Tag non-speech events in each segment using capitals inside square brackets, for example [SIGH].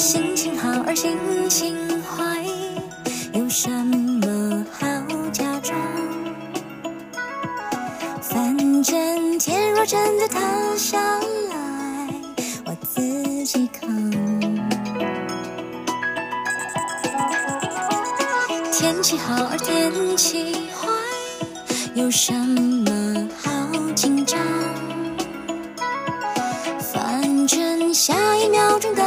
心情好而心情坏，有什么好假装？反正天若真的塌下来，我自己扛。天气好而天气坏，有什么好紧张？反正下一秒钟的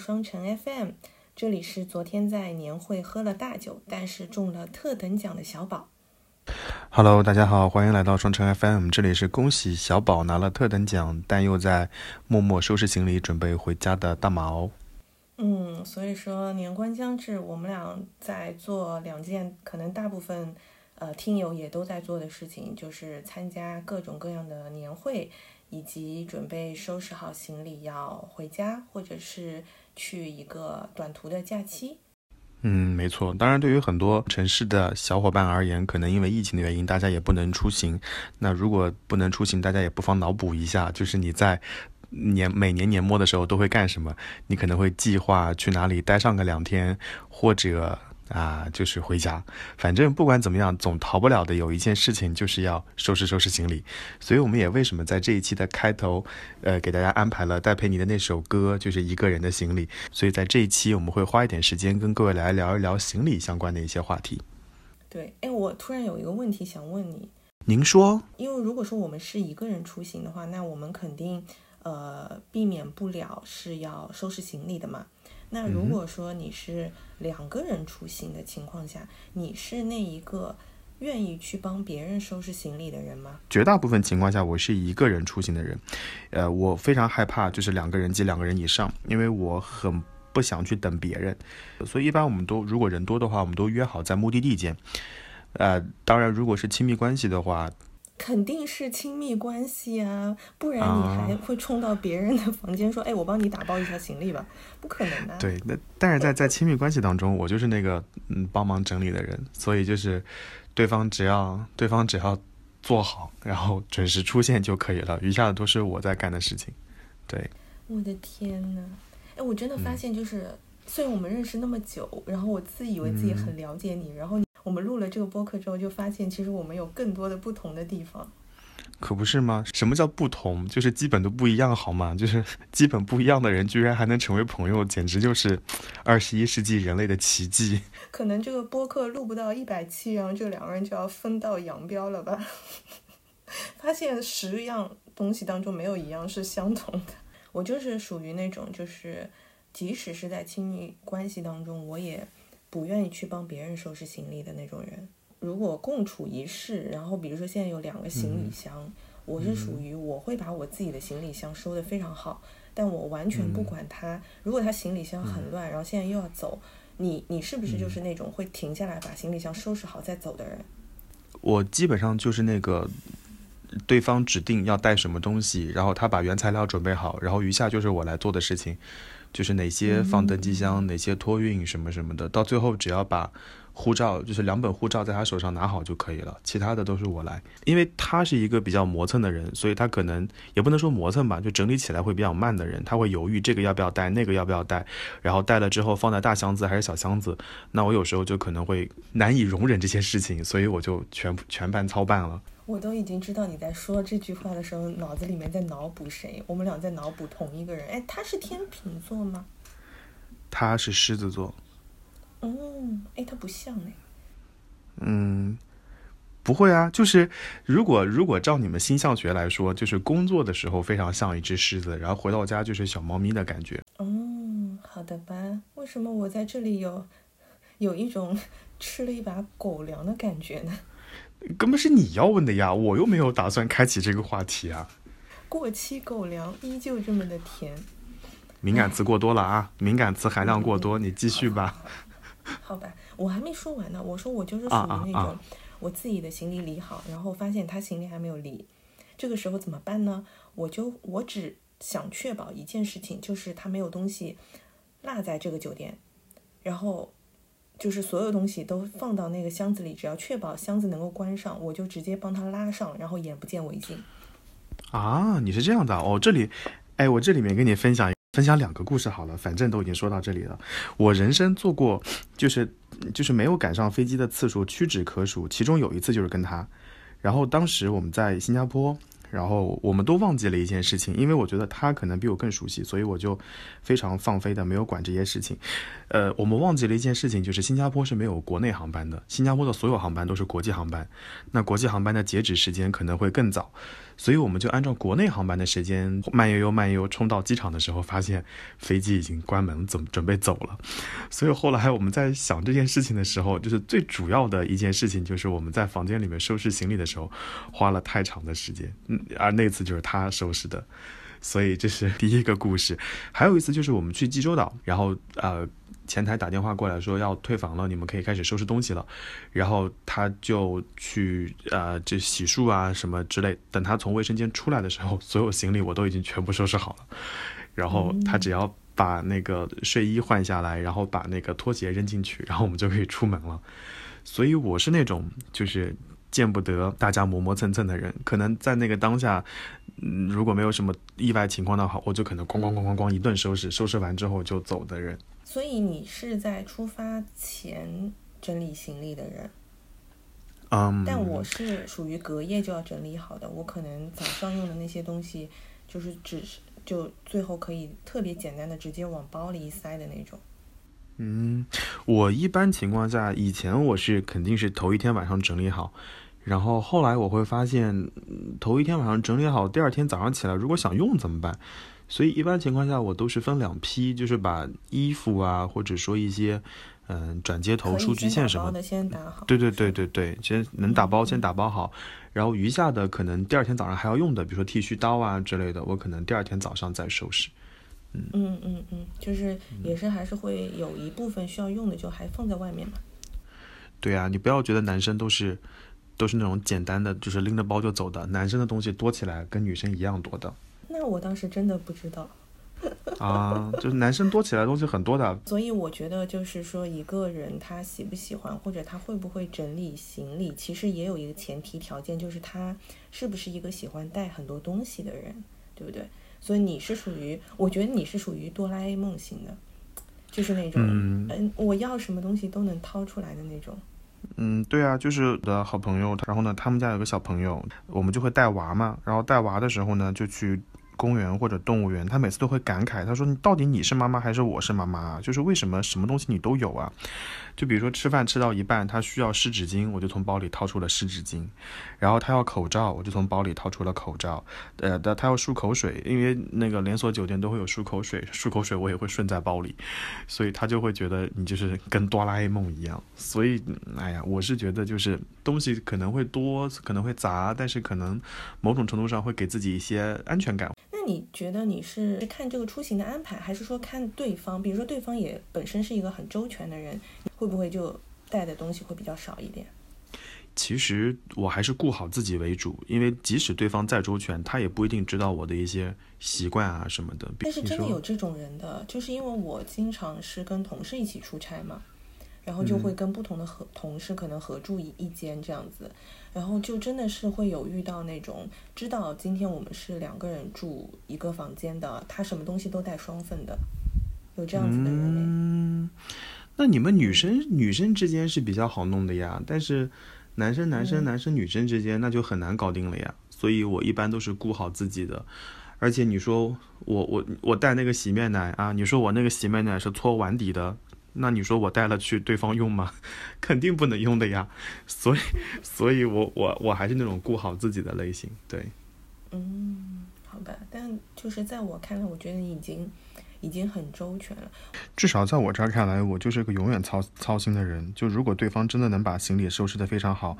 双城 FM，这里是昨天在年会喝了大酒，但是中了特等奖的小宝。Hello，大家好，欢迎来到双城 FM，这里是恭喜小宝拿了特等奖，但又在默默收拾行李准备回家的大毛。嗯，所以说年关将至，我们俩在做两件可能大部分呃听友也都在做的事情，就是参加各种各样的年会，以及准备收拾好行李要回家，或者是去一个短途的假期。嗯，没错。当然，对于很多城市的小伙伴而言，可能因为疫情的原因，大家也不能出行。那如果不能出行，大家也不妨脑补一下，就是你在年每年年末的时候都会干什么？你可能会计划去哪里待上个两天，或者啊，就是回家。反正不管怎么样，总逃不了的有一件事情，就是要收拾收拾行李。所以我们也为什么在这一期的开头，呃，给大家安排了戴佩妮的那首歌，就是一个人的行李。所以在这一期，我们会花一点时间跟各位来聊一聊行李相关的一些话题。对，哎，我突然有一个问题想问你，您说，因为如果说我们是一个人出行的话，那我们肯定呃避免不了是要收拾行李的嘛。那如果说你是两个人出行的情况下，你是那一个愿意去帮别人收拾行李的人吗？绝大部分情况下，我是一个人出行的人，呃，我非常害怕就是两个人及两个人以上，因为我很不想去等别人，所以一般我们都如果人多的话，我们都约好在目的地见。呃，当然，如果是亲密关系的话，肯定是亲密关系啊，不然你还会冲到别人的房间说：“哎，我帮你打包一下行李吧。”不可能的、啊。对，那但是在在亲密关系当中，我就是那个嗯帮忙整理的人，所以就是对方只要对方只要做好，然后准时出现就可以了，余下的都是我在干的事情。对，我的天呐，哎，我真的发现就是，虽然我们认识那么久，然后我自以为自己很了解你，然后你我们录了这个播客之后，就发现其实我们有更多的不同的地方。可不是吗？什么叫不同？就是基本都不一样，好吗？就是 [LAUGHS] 基本不一样的人，居然还能成为朋友，简直就是二十一世纪人类的奇迹。[LAUGHS] 可能这个播客录不到一百期，然后这两个人就要分道扬镳了吧？[LAUGHS] 发现十样东西当中没有一样是相同的。我就是属于那种，就是即使是在亲密关系当中，我也不愿意去帮别人收拾行李的那种人。如果共处一室，然后比如说现在有两个行李箱，嗯、我是属于我会把我自己的行李箱收得非常好，但我完全不管他。嗯、如果他行李箱很乱，然后现在又要走，你你是不是就是那种会停下来把行李箱收拾好再走的人？我基本上就是那个。对方指定要带什么东西，然后他把原材料准备好，然后余下就是我来做的事情，就是哪些放登机箱，嗯、哪些托运什么什么的，到最后只要把护照，就是两本护照在他手上拿好就可以了，其他的都是我来。因为他是一个比较磨蹭的人，所以他可能也不能说磨蹭吧，就整理起来会比较慢的人，他会犹豫这个要不要带，那个要不要带，然后带了之后放在大箱子还是小箱子，那我有时候就可能会难以容忍这些事情，所以我就全全盘操办了。我都已经知道你在说这句话的时候，脑子里面在脑补谁？我们俩在脑补同一个人。哎，他是天秤座吗？他是狮子座。嗯，哎，它不像哎。嗯，不会啊，就是如果如果照你们星象学来说，就是工作的时候非常像一只狮子，然后回到家就是小猫咪的感觉。嗯，好的吧？为什么我在这里有 [LAUGHS] 有一种吃了一把狗粮的感觉呢？根本是你要问的呀，我又没有打算开启这个话题啊。过期狗粮依旧这么的甜。敏感词过多了啊，敏感词含量过多，你继续吧。[LAUGHS] 好吧，我还没说完呢。我说我就是属于那种，我自己的行李理好，然后发现他行李还没有理，这个时候怎么办呢？我就我只想确保一件事情，就是他没有东西落在这个酒店，然后就是所有东西都放到那个箱子里，只要确保箱子能够关上，我就直接帮他拉上，然后眼不见为净。啊，你是这样的哦，这里，哎，我这里面跟你分享。分享两个故事好了，反正都已经说到这里了。我人生做过，就是就是没有赶上飞机的次数屈指可数，其中有一次就是跟他。然后当时我们在新加坡，然后我们都忘记了一件事情，因为我觉得他可能比我更熟悉，所以我就非常放飞的没有管这些事情。呃，我们忘记了一件事情，就是新加坡是没有国内航班的，新加坡的所有航班都是国际航班，那国际航班的截止时间可能会更早。所以我们就按照国内航班的时间慢悠悠慢悠悠冲到机场的时候，发现飞机已经关门，准准备走了。所以后来我们在想这件事情的时候，就是最主要的一件事情就是我们在房间里面收拾行李的时候花了太长的时间，嗯，而那次就是他收拾的。所以这是第一个故事。还有一次就是我们去济州岛，然后呃。前台打电话过来说要退房了，你们可以开始收拾东西了。然后他就去呃，就洗漱啊什么之类。等他从卫生间出来的时候，所有行李我都已经全部收拾好了。然后他只要把那个睡衣换下来，然后把那个拖鞋扔进去，然后我们就可以出门了。所以我是那种就是见不得大家磨磨蹭蹭的人。可能在那个当下，嗯，如果没有什么意外情况的话，我就可能咣咣咣咣咣一顿收拾，收拾完之后就走的人。所以你是在出发前整理行李的人，嗯，但我是属于隔夜就要整理好的。我可能早上用的那些东西，就是只是就最后可以特别简单的直接往包里一塞的那种。嗯，我一般情况下，以前我是肯定是头一天晚上整理好，然后后来我会发现，头一天晚上整理好，第二天早上起来如果想用怎么办？所以一般情况下，我都是分两批，就是把衣服啊，或者说一些，嗯，转接头、数据线什么的先打好。对对对对对，先能打包先打包好，然后余下的可能第二天早上还要用的，比如说剃须刀啊之类的，我可能第二天早上再收拾。嗯嗯嗯嗯，就是也是还是会有一部分需要用的，就还放在外面嘛。对啊，你不要觉得男生都是都是那种简单的，就是拎着包就走的，男生的东西多起来跟女生一样多的。那我当时真的不知道，[LAUGHS] 啊，就是男生多起来东西很多的，所以我觉得就是说一个人他喜不喜欢或者他会不会整理行李，其实也有一个前提条件，就是他是不是一个喜欢带很多东西的人，对不对？所以你是属于，我觉得你是属于哆啦 A 梦型的，就是那种，嗯，我要什么东西都能掏出来的那种。嗯，对啊，就是的好朋友，然后呢，他们家有个小朋友，我们就会带娃嘛，然后带娃的时候呢，就去。公园或者动物园，他每次都会感慨，他说：“你到底你是妈妈还是我是妈妈？就是为什么什么东西你都有啊？就比如说吃饭吃到一半，他需要湿纸巾，我就从包里掏出了湿纸巾；然后他要口罩，我就从包里掏出了口罩。呃，他他要漱口水，因为那个连锁酒店都会有漱口水，漱口水我也会顺在包里，所以他就会觉得你就是跟哆啦 A 梦一样。所以，哎呀，我是觉得就是东西可能会多，可能会杂，但是可能某种程度上会给自己一些安全感。那你觉得你是看这个出行的安排，还是说看对方？比如说对方也本身是一个很周全的人，会不会就带的东西会比较少一点？其实我还是顾好自己为主，因为即使对方再周全，他也不一定知道我的一些习惯啊什么的。但是真的有这种人的，就是因为我经常是跟同事一起出差嘛。然后就会跟不同的合同事可能合住一一间这样子，然后就真的是会有遇到那种知道今天我们是两个人住一个房间的，他什么东西都带双份的，有这样子的人嗯，那你们女生女生之间是比较好弄的呀，但是男生男生嗯男生女生之间那就很难搞定了呀。所以我一般都是顾好自己的。而且你说我我我带那个洗面奶啊，你说我那个洗面奶是搓碗底的，那你说我带了去对方用吗？[LAUGHS] 肯定不能用的呀。所以所以我我我还是那种顾好自己的类型。对，嗯，好吧，但就是在我看来，我觉得你已经已经很周全了。至少在我这儿看来，我就是个永远操操心的人。就如果对方真的能把行李收拾得非常好，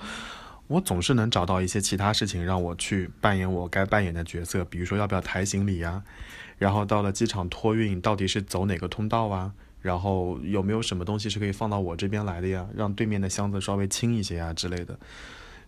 我总是能找到一些其他事情让我去扮演我该扮演的角色，比如说要不要抬行李呀，然后到了机场托运到底是走哪个通道啊，然后有没有什么东西是可以放到我这边来的呀，让对面的箱子稍微轻一些呀之类的。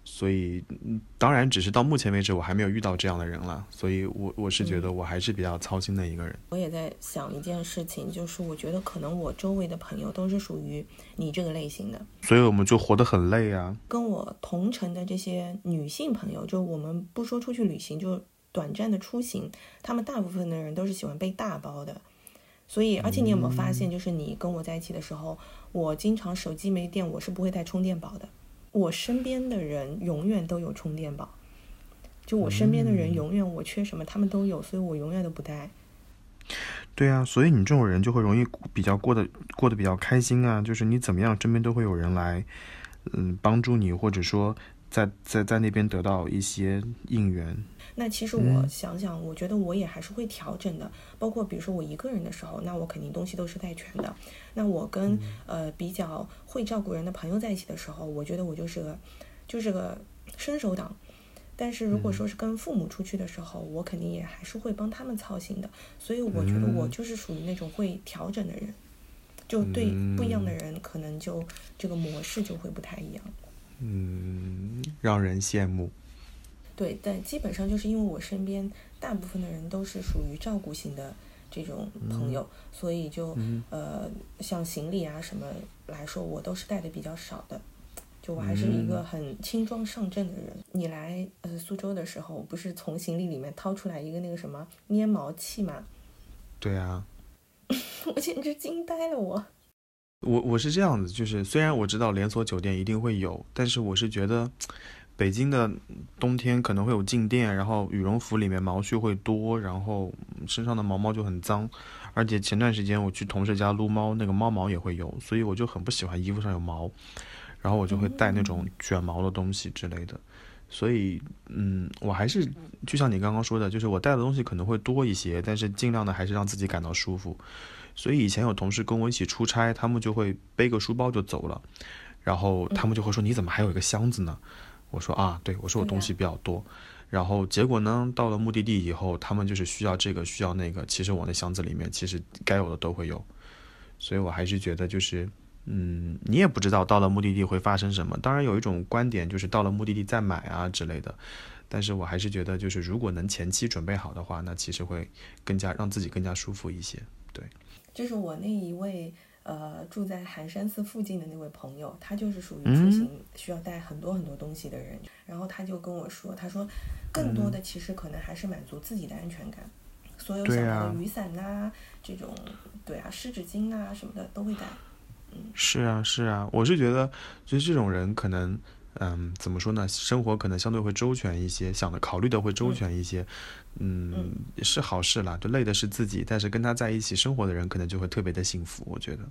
所以，嗯当然，只是到目前为止我还没有遇到这样的人了，所以我我是觉得我还是比较操心的一个人。我也在想一件事情，就是我觉得可能我周围的朋友都是属于你这个类型的，所以我们就活得很累啊。跟我同城的这些女性朋友，就我们不说出去旅行，就短暂的出行，他们大部分的人都是喜欢背大包的。所以，而且你有没有发现，就是你跟我在一起的时候，我经常手机没电，我是不会带充电宝的。我身边的人永远都有充电宝，就我身边的人永远我缺什么他们都有，所以我永远都不带。对啊，所以你这种人就会容易比较过得过得比较开心啊，就是你怎么样，身边都会有人来，嗯，帮助你，或者说在在在那边得到一些应援。那其实我想想，我觉得我也还是会调整的。包括比如说我一个人的时候，那我肯定东西都是带全的。那我跟、呃比较会照顾人的朋友在一起的时候，我觉得我就是个就是个伸手党。但是如果说是跟父母出去的时候，我肯定也还是会帮他们操心的。所以我觉得我就是属于那种会调整的人，就对不一样的人，可能就这个模式就会不太一样。嗯，让人羡慕。对，但基本上就是因为我身边大部分的人都是属于照顾型的这种朋友，所以就、呃像行李啊什么来说，我都是带的比较少的。就我还是一个很轻装上阵的人。你来呃苏州的时候，不是从行李里面掏出来一个那个什么粘毛器吗？对啊，[LAUGHS] 我简直惊呆了我。我我是这样子，就是虽然我知道连锁酒店一定会有，但是我是觉得北京的冬天可能会有静电，然后羽绒服里面毛絮会多，然后身上的毛毛就很脏，而且前段时间我去同事家撸猫，那个猫毛也会有，所以我就很不喜欢衣服上有毛，然后我就会带那种卷毛的东西之类的。所以，嗯，我还是就像你刚刚说的，就是我带的东西可能会多一些，但是尽量的还是让自己感到舒服。所以以前有同事跟我一起出差，他们就会背个书包就走了，然后他们就会说：“你怎么还有一个箱子呢？”我说：“啊，对，我说我东西比较多。”然后结果呢，到了目的地以后，他们就是需要这个需要那个，其实我那箱子里面其实该有的都会有，所以我还是觉得就是。嗯，你也不知道到了目的地会发生什么。当然有一种观点就是到了目的地再买啊之类的，但是我还是觉得就是如果能前期准备好的话，那其实会更加让自己更加舒服一些。对，就是我那一位呃住在寒山寺附近的那位朋友，他就是属于出行需要带很多很多东西的人。然后他就跟我说，他说更多的其实可能还是满足自己的安全感。所有想到的雨伞呐、这种对啊湿纸巾啊什么的都会带。嗯是啊，是啊，我是觉得，就是这种人可能，嗯，怎么说呢？生活可能相对会周全一些，想的考虑的会周全一些，嗯，是好事啦。就累的是自己，但是跟他在一起生活的人，可能就会特别的幸福。我觉得，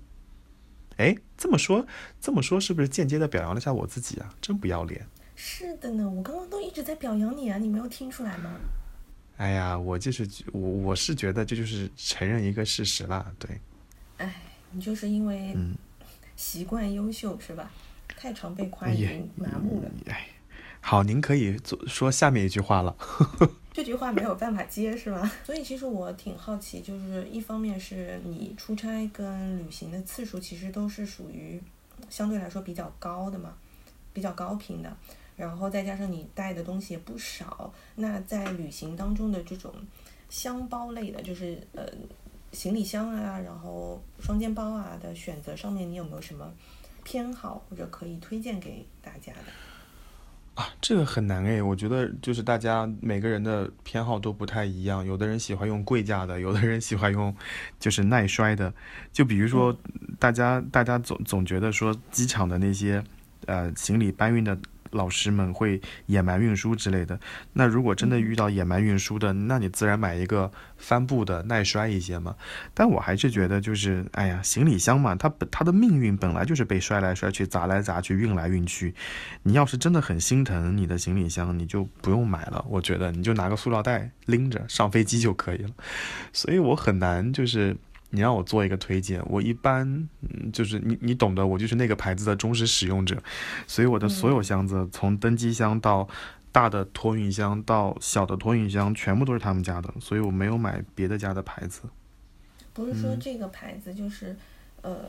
哎，这么说，这么说，是不是间接的表扬了一下我自己啊？真不要脸。是的呢，我刚刚都一直在表扬你啊，你没有听出来吗？哎呀，我就是我，我是觉得这就是承认一个事实啦，对。哎，你就是因为嗯习惯优秀是吧？太常被夸已经麻木了。哎，好，您可以做说下面一句话了。[LAUGHS] 这句话没有办法接是吗？[LAUGHS] 所以其实我挺好奇，就是一方面是你出差跟旅行的次数其实都是属于相对来说比较高的嘛，比较高频的，然后再加上你带的东西也不少，那在旅行当中的这种箱包类的，就是呃行李箱啊，然后双肩包啊的选择上面，你有没有什么偏好或者可以推荐给大家的？啊，这个很难诶，我觉得就是大家每个人的偏好都不太一样，有的人喜欢用贵价的，[LAUGHS] 有的人喜欢用就是耐摔的。就比如说，大家大家总总觉得说机场的那些呃行李搬运的老师们会野蛮运输之类的。那如果真的遇到野蛮运输的，那你自然买一个帆布的，耐摔一些嘛。但我还是觉得，就是哎呀，行李箱嘛，它本它的命运本来就是被摔来摔去、砸来砸去、运来运去。你要是真的很心疼你的行李箱，你就不用买了。我觉得你就拿个塑料袋拎着上飞机就可以了。所以我很难就是。你让我做一个推荐，我一般嗯，就是你你懂得，我就是那个牌子的忠实使用者，所以我的所有箱子，从登机箱到大的托运箱到小的托运箱，全部都是他们家的，所以我没有买别的家的牌子。不是说这个牌子就是，呃，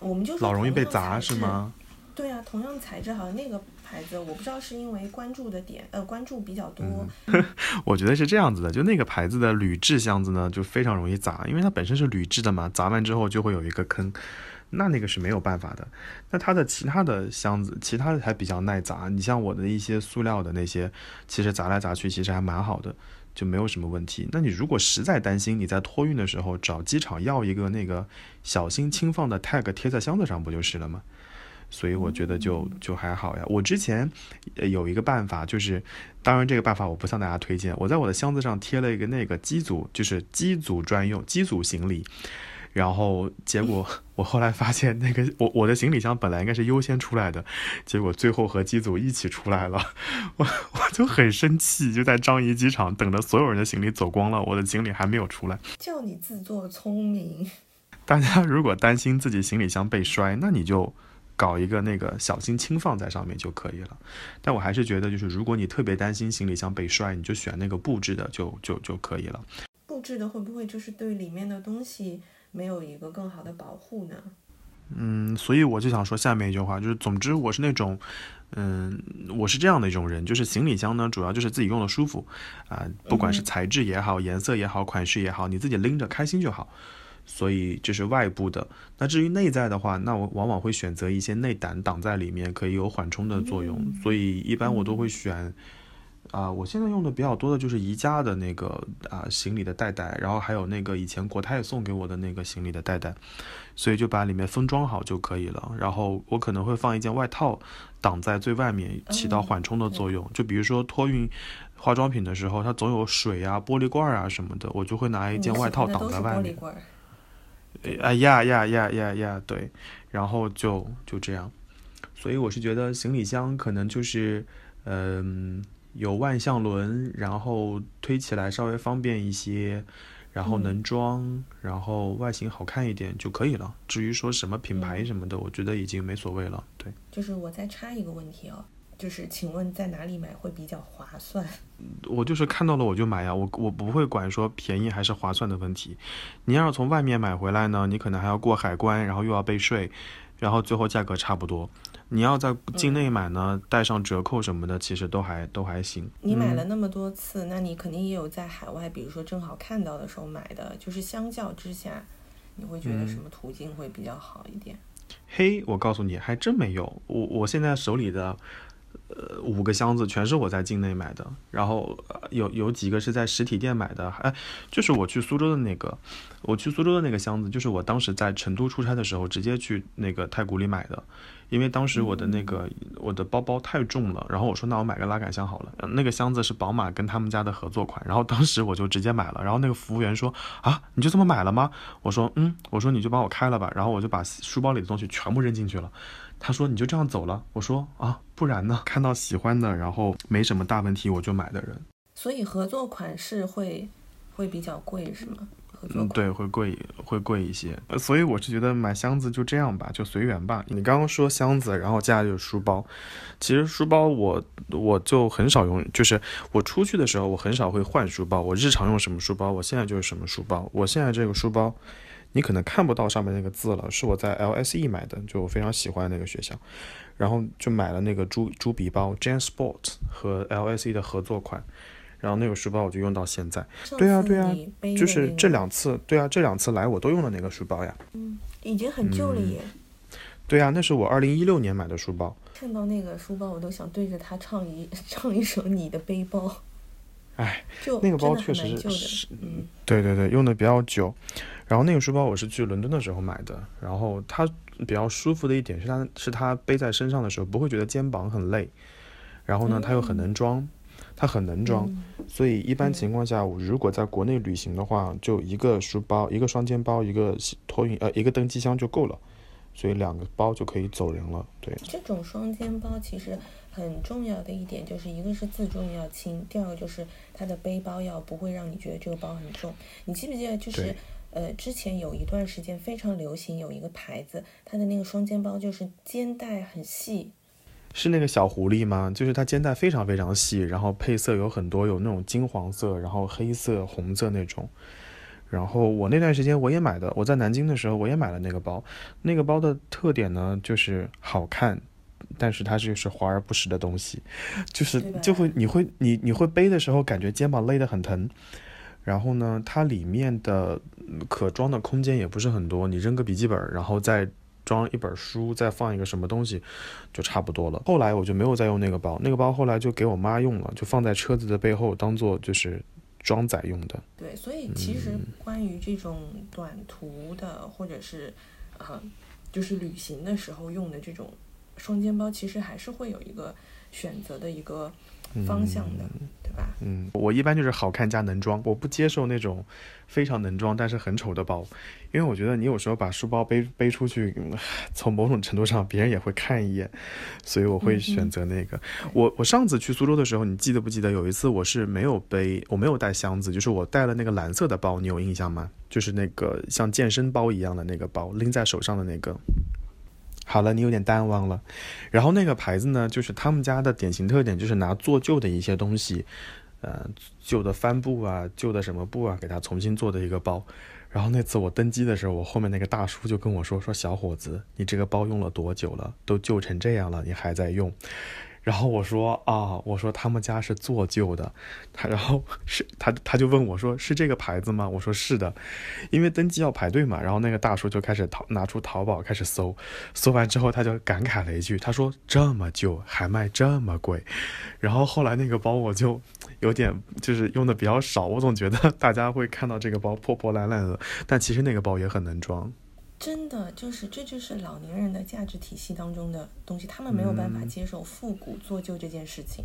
我们就老容易被砸是吗？对啊，同样材质好像那个牌子，我不知道是因为关注的点呃关注比较多。[LAUGHS] 我觉得是这样子的，就那个牌子的铝制箱子呢，就非常容易砸，因为它本身是铝制的嘛，砸完之后就会有一个坑，那那个是没有办法的。那它的其他的箱子，其他的还比较耐砸。你像我的一些塑料的那些，其实砸来砸去其实还蛮好的，就没有什么问题。那你如果实在担心，你在托运的时候找机场要一个那个小心轻放的 tag 贴在箱子上不就是了吗？所以我觉得就就还好呀。我之前有一个办法，就是当然这个办法我不向大家推荐。我在我的箱子上贴了一个那个机组，就是机组专用机组行李。然后结果 [LAUGHS] 我后来发现，那个我我的行李箱本来应该是优先出来的，结果最后和机组一起出来了。[LAUGHS] 我我就很生气，就在樟宜机场等着所有人的行李走光了，我的行李还没有出来。叫你自作聪明。大家如果担心自己行李箱被摔，那你就。搞一个那个小心轻放在上面就可以了，但我还是觉得，就是如果你特别担心行李箱被摔，你就选那个布置的就就就可以了。布置的会不会就是对里面的东西没有一个更好的保护呢？嗯，所以我就想说下面一句话，就是总之我是那种，嗯，我是这样的一种人，就是行李箱呢，主要就是自己用的舒服啊，不管是材质也好，颜色也好，款式也好，你自己拎着开心就好。所以这是外部的。那至于内在的话，那我往往会选择一些内胆挡在里面，可以有缓冲的作用。所以一般我都会选，啊，我现在用的比较多的就是宜家的那个啊行李的袋袋，然后还有那个以前国泰送给我的那个行李的袋袋，所以就把里面封装好就可以了。然后我可能会放一件外套挡在最外面，起到缓冲的作用。就比如说托运化妆品的时候，它总有水啊、玻璃罐啊什么的，我就会拿一件外套挡在外面。啊呀呀呀呀呀！对，然后就就这样，所以我是觉得行李箱可能就是，嗯，有万向轮，然后推起来稍微方便一些，然后能装，然后外形好看一点就可以了。至于说什么品牌什么的，我觉得已经没所谓了。对，就是我再插一个问题哦。就是，请问在哪里买会比较划算？[LAUGHS] 我就是看到了我就买呀，我我不会管说便宜还是划算的问题。你要是从外面买回来呢，你可能还要过海关，然后又要被税，然后最后价格差不多。你要在境内买呢，带上折扣什么的，其实都还都还行。你买了那么多次，那你肯定也有在海外，比如说正好看到的时候买的。就是相较之下，你会觉得什么途径会比较好一点？嘿，我告诉你，还真没有。我我现在手里的。呃，五个箱子全是我在境内买的，然后有有几个是在实体店买的，哎，就是我去苏州的那个，我去苏州的那个箱子，就是我当时在成都出差的时候直接去那个太古里买的，因为当时我的那个我的包包太重了，然后我说那我买个拉杆箱好了，那个箱子是宝马跟他们家的合作款，然后当时我就直接买了，然后那个服务员说啊，你就这么买了吗？我说嗯，我说你就帮我开了吧，然后我就把书包里的东西全部扔进去了。他说：“你就这样走了？”我说：“啊，不然呢？看到喜欢的，然后没什么大问题，我就买的人。所以合作款式会会比较贵，是吗？嗯，对，会贵，会贵一些。所以我是觉得买箱子就这样吧，就随缘吧。你刚刚说箱子，然后接下来就是书包。其实书包我我就很少用，就是我出去的时候我很少会换书包。我日常用什么书包，我现在就是什么书包。我现在这个书包。你可能看不到上面那个字了，是我在 LSE 买的，就我非常喜欢那个学校，然后就买了那个猪猪笔包 JanSport 和 LSE 的合作款，然后那个书包我就用到现在。对啊对啊，就是这两次，对啊这两次来我都用了那个书包呀。嗯，已经很旧了耶。对啊，那是我二零一六年买的书包。看到那个书包，我都想对着它唱一 [LAUGHS] 唱一首《你的背包》。哎，那个包确实是，嗯，对对对，用的比较久。然后那个书包我是去伦敦的时候买的，然后它比较舒服的一点是它是它背在身上的时候不会觉得肩膀很累，然后呢，它又很能装，它很能装，嗯所以一般情况下，我如果在国内旅行的话，就一个书包、一个双肩包、一个托运呃一个登机箱就够了，所以两个包就可以走人了。对，这种双肩包其实很重要的一点就是一个是自重要轻，第二个就是它的背包要不会让你觉得这个包很重。你记不记得就是对呃之前有一段时间非常流行有一个牌子，它的那个双肩包就是肩带很细，是那个小狐狸吗？就是它肩带非常非常细，然后配色有很多，有那种金黄色，然后黑色、红色那种。然后我那段时间我也买的，我在南京的时候我也买了那个包。那个包的特点呢，就是好看，但是它就是华而不实的东西，就是就会你会你你会背的时候感觉肩膀勒得很疼。然后呢，它里面的嗯可装的空间也不是很多，你扔个笔记本，然后再装一本书，再放一个什么东西，就差不多了。后来我就没有再用那个包，那个包后来就给我妈用了，就放在车子的背后，当做就是装载用的。对，所以其实关于这种短途的或者是呃就是旅行的时候用的这种双肩包，其实还是会有一个选择的一个方向的，对吧？嗯，我一般就是好看加能装，我不接受那种非常能装但是很丑的包，因为我觉得你有时候把书包背背出去，嗯从某种程度上别人也会看一眼，所以我会选择那个。我我上次去苏州的时候，你记得不记得有一次我是没有背，我没有带箱子，就是我带了那个蓝色的包，你有印象吗？就是那个像健身包一样的那个包，拎在手上的那个。好了，你有点淡忘了。然后那个牌子呢，就是他们家的典型特点就是拿做旧的一些东西，呃，旧的帆布啊，旧的什么布啊，给它重新做的一个包。然后那次我登机的时候，我后面那个大叔就跟我说：“说小伙子，你这个包用了多久了？都旧成这样了，你还在用？”然后我说啊，我说他们家是做旧的，他然后是他他就问我说是这个牌子吗？我说是的，因为登记要排队嘛。然后那个大叔就开始淘拿出淘宝开始搜，搜完之后他就感慨了一句，他说这么旧还卖这么贵。然后后来那个包我就有点就是用的比较少，我总觉得大家会看到这个包破破烂烂的，但其实那个包也很能装。真的就是这就是老年人的价值体系当中的东西，他们没有办法接受复古做旧这件事情，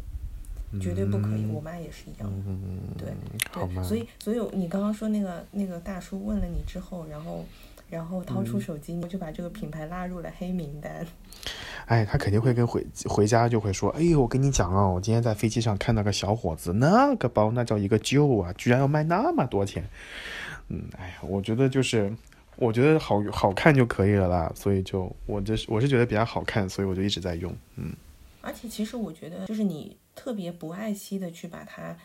绝对不可以。我妈也是一样的，嗯，对对，？所以所以你刚刚说那个那个大叔问了你之后，然后然后掏出手机，你就把这个品牌拉入了黑名单。[LAUGHS] 哎，他肯定会跟回回家就会说，哎呦，我跟你讲啊，我今天在飞机上看到个小伙子，那个包那叫一个旧啊，居然要卖那么多钱。嗯，哎呀，我觉得就是，我觉得好好看就可以了啦，所以就我就是我是觉得比较好看，所以我就一直在用。嗯，而且其实我觉得，就是你特别不爱惜的去把它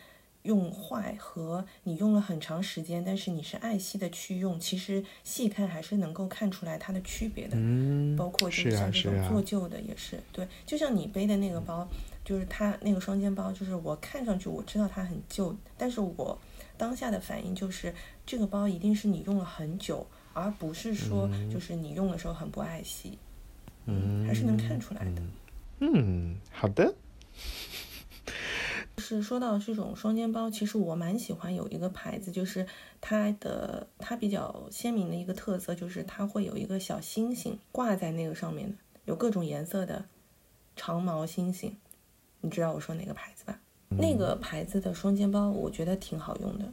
用坏，和你用了很长时间，但是你是爱惜的去用，其实细看还是能够看出来它的区别的。嗯包括就是像这种做旧的也是，对，就像你背的那个包，就是它那个双肩包，就是我看上去我知道它很旧，但是我当下的反应就是这个包一定是你用了很久，而不是说就是你用的时候很不爱惜，嗯，还是能看出来的。嗯，好的。[LAUGHS] 就是说到这种双肩包，其实我蛮喜欢有一个牌子，就是它的它比较鲜明的一个特色，就是它会有一个小星星挂在那个上面的，有各种颜色的长毛星星。你知道我说哪个牌子吧？那个牌子的双肩包我觉得挺好用的，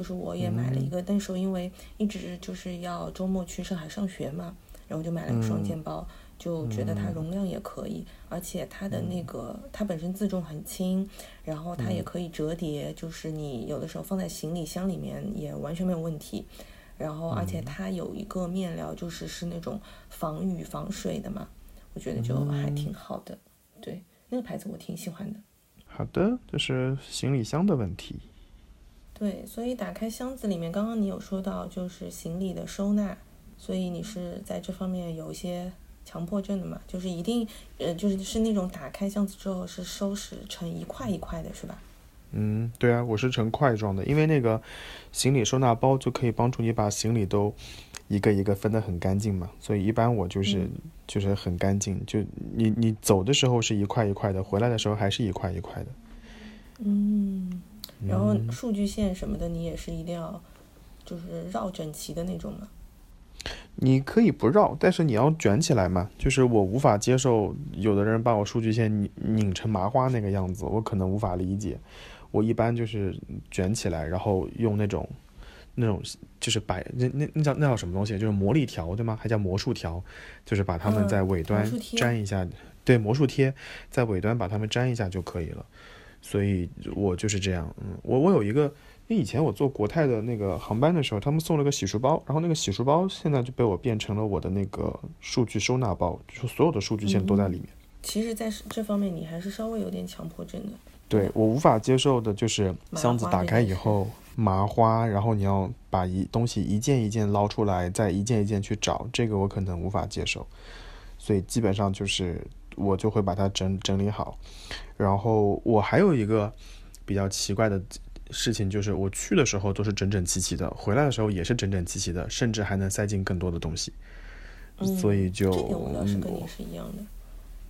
就是我也买了一个，那时候因为一直就是要周末去上海上学嘛，然后就买了个双肩包。就觉得它容量也可以，而且它的那个它本身自重很轻，然后它也可以折叠，就是你有的时候放在行李箱里面也完全没有问题。然后而且它有一个面料，就是是那种防雨防水的嘛，我觉得就还挺好的。对，那个牌子我挺喜欢的。好的，这是行李箱的问题。对，所以打开箱子里面，刚刚你有说到就是行李的收纳，所以你是在这方面有一些。强迫症的嘛，就是一定，呃，就是是那种打开箱子之后是收拾成一块一块的，是吧？嗯，对啊，我是成块状的，因为那个行李收纳包就可以帮助你把行李都一个一个分得很干净嘛，所以一般我就是、嗯、就是很干净，就你你走的时候是一块一块的，回来的时候还是一块一块的。嗯，然后数据线什么的，你也是一定要就是绕整齐的那种嘛。你可以不绕，但是你要卷起来嘛。就是我无法接受有的人把我数据线拧拧成麻花那个样子，我可能无法理解。我一般就是卷起来，然后用那种那种就是摆那那那叫那叫什么东西？就是魔力条对吗？还叫魔术条？就是把它们在尾端粘一下，对，魔术贴在尾端把它们粘一下就可以了。所以我就是这样，嗯，我我有一个，因为以前我坐国泰的那个航班的时候，他们送了个洗漱包，然后那个洗漱包现在就被我变成了我的那个数据收纳包，就是所有的数据线都在里面。其实，在这方面你还是稍微有点强迫症的。对我无法接受的就是箱子打开以后麻花，然后你要把一东西一件一件捞出来，再一件一件去找，这个我可能无法接受。所以基本上就是我就会把它整整理好。然后我还有一个比较奇怪的事情，就是我去的时候都是整整齐齐的，回来的时候也是整整齐齐的，甚至还能塞进更多的东西。嗯所以就这点我倒是嗯跟你是一样的。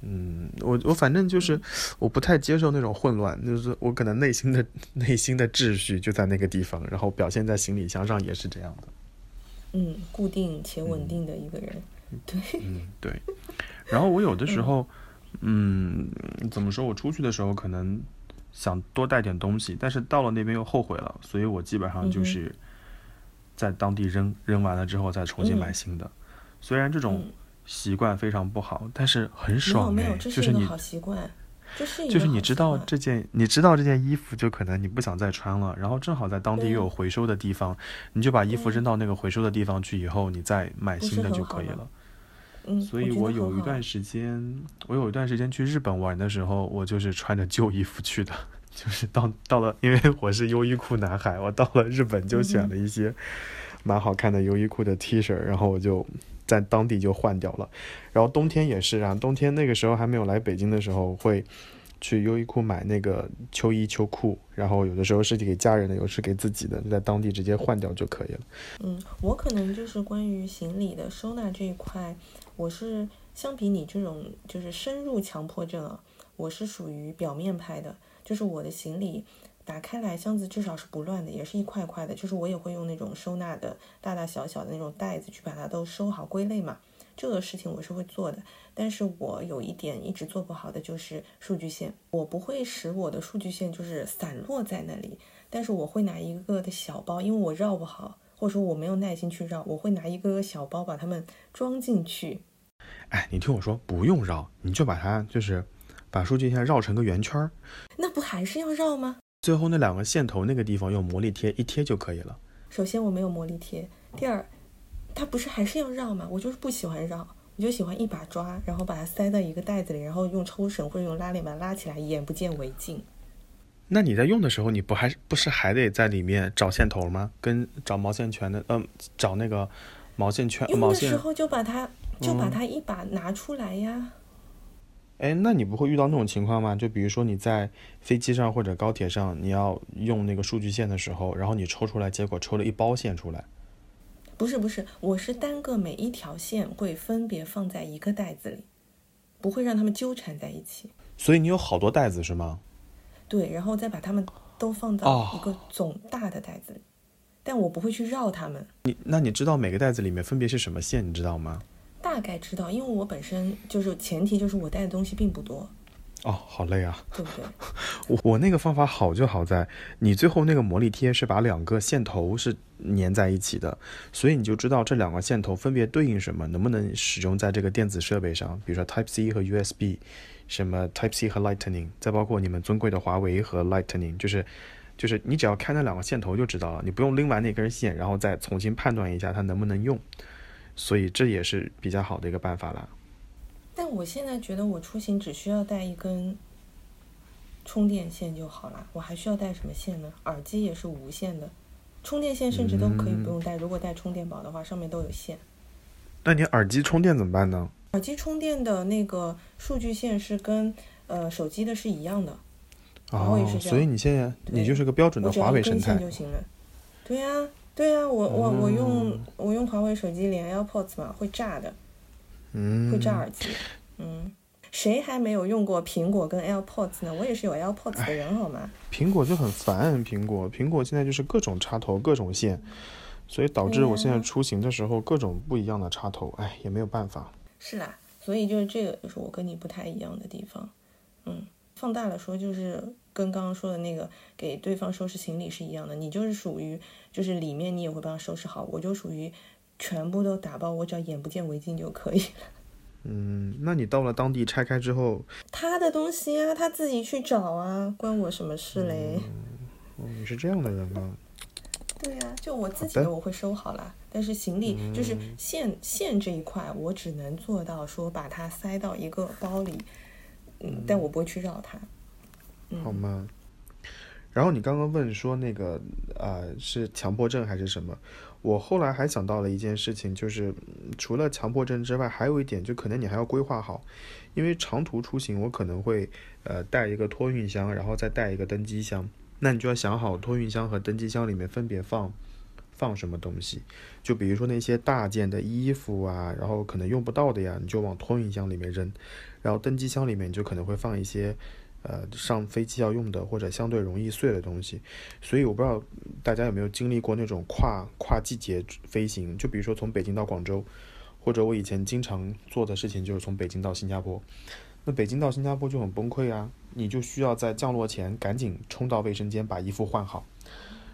嗯，我我反正就是我不太接受那种混乱，就是我可能内心的内心的秩序就在那个地方，然后表现在行李箱上也是这样的。嗯，固定且稳定的一个人。对，嗯，对。然后我有的时候，嗯，怎么说？我出去的时候可能想多带点东西，但是到了那边又后悔了，所以我基本上就是在当地扔扔完了之后再重新买嗯新的。虽然这种嗯习惯非常不好，但是很爽哎，没有，这就是你一个好习惯，这是就是你知道这件，你知道这件衣服就可能你不想再穿了，然后正好在当地又有回收的地方，你就把衣服扔到那个回收的地方去，以后你再买新的就可以了。嗯，所以我有一段时间，我有一段时间去日本玩的时候，我就是穿着旧衣服去的，[LAUGHS] 就是到到了，因为我是优衣库男孩，我到了日本就选了一些蛮好看的优衣库的 T 恤，然后我就在当地就换掉了。然后冬天也是啊，冬天那个时候还没有来北京的时候，会去优衣库买那个秋衣秋裤，然后有的时候是给家人的，有的是给自己的，就在当地直接换掉就可以了。嗯，我可能就是关于行李的收纳这一块，我是相比你这种就是深入强迫症啊，我是属于表面派的，就是我的行李打开来箱子至少是不乱的，也是一块块的，就是我也会用那种收纳的大大小小的那种袋子去把它都收好归类嘛，这个事情我是会做的。但是我有一点一直做不好的就是数据线，我不会使我的数据线就是散落在那里，但是我会拿一个个的小包，因为我绕不好，或者说我没有耐心去绕，我会拿一个个小包把它们装进去。哎，你听我说，不用绕，你就把它就是把数据线绕成个圆圈儿，那不还是要绕吗？最后那两个线头那个地方用魔力贴一贴就可以了。首先我没有魔力贴，第二，它不是还是要绕吗？我就是不喜欢绕，我就喜欢一把抓，然后把它塞到一个袋子里，然后用抽绳或者用拉链把它拉起来，眼不见为净。那你在用的时候，你不还是不是还得在里面找线头吗？跟找毛线圈的，嗯、找那个毛线圈。的时候就把它就把嗯它一把拿出来呀。哎，那你不会遇到那种情况吗？就比如说你在飞机上或者高铁上，你要用那个数据线的时候，然后你抽出来，结果抽了一包线出来。不是不是，我是单个每一条线会分别放在一个袋子里，不会让它们纠缠在一起。所以你有好多袋子是吗？对，然后再把它们都放哦到一个总大的袋子里，但我不会去绕它们。你那你知道每个袋子里面分别是什么线，你知道吗？大概知道，因为我本身就是前提就是我带的东西并不多，哦，好累啊！对不对？[LAUGHS] 我我那个方法好就好在，你最后那个魔力贴是把两个线头是粘在一起的，所以你就知道这两个线头分别对应什么，能不能使用在这个电子设备上，比如说 Type C 和 USB，什么 Type C 和 Lightning，再包括你们尊贵的华为和 Lightning，就是就是你只要看那两个线头就知道了，你不用拎完那根线，然后再重新判断一下它能不能用，所以这也是比较好的一个办法啦。但我现在觉得我出行只需要带一根充电线就好了，我还需要带什么线呢？耳机也是无线的，充电线甚至都可以不用带，如果带充电宝的话，上面都有线。那你耳机充电怎么办呢？耳机充电的那个数据线是跟呃手机的是一样的，哦是，这样所以你现在你就是个标准的华为生态。就行了。对呀、对呀、我我我用我用华为手机连 AirPods 嘛，会炸的，嗯，会炸耳机。嗯，谁还没有用过苹果跟 AirPods 呢？我也是有 AirPods 的人，好吗？苹果就很烦，苹果苹果现在就是各种插头、各种线，所以导致我现在出行的时候各种不一样的插头，哎，也没有办法。是啦，所以就是这个就是我跟你不太一样的地方。嗯，放大了说就是跟刚刚说的那个给对方收拾行李是一样的，你就是属于就是里面你也会帮他收拾好，我就属于全部都打包，我只要眼不见为净就可以了。[LAUGHS] 嗯，那你到了当地拆开之后，他的东西啊，他自己去找啊，关我什么事嘞？哦，你是这样的人吗？对呀、就我自己的的我会收好啦，但是行李就是线线这一块，我只能做到说把它塞到一个包里，嗯，但我不会去绕它。好吗？然后你刚刚问说那个呃是强迫症还是什么？我后来还想到了一件事情，就是嗯除了强迫症之外，还有一点就可能你还要规划好，因为长途出行我可能会呃带一个托运箱，然后再带一个登机箱，那你就要想好托运箱和登机箱里面分别放放什么东西，就比如说那些大件的衣服啊，然后可能用不到的呀，你就往托运箱里面扔，然后登机箱里面就可能会放一些。呃，上飞机要用的或者相对容易碎的东西，所以我不知道大家有没有经历过那种跨跨季节飞行，就比如说从北京到广州，或者我以前经常做的事情就是从北京到新加坡。北京到新加坡就很崩溃啊，你就需要在降落前赶紧冲到卫生间把衣服换好，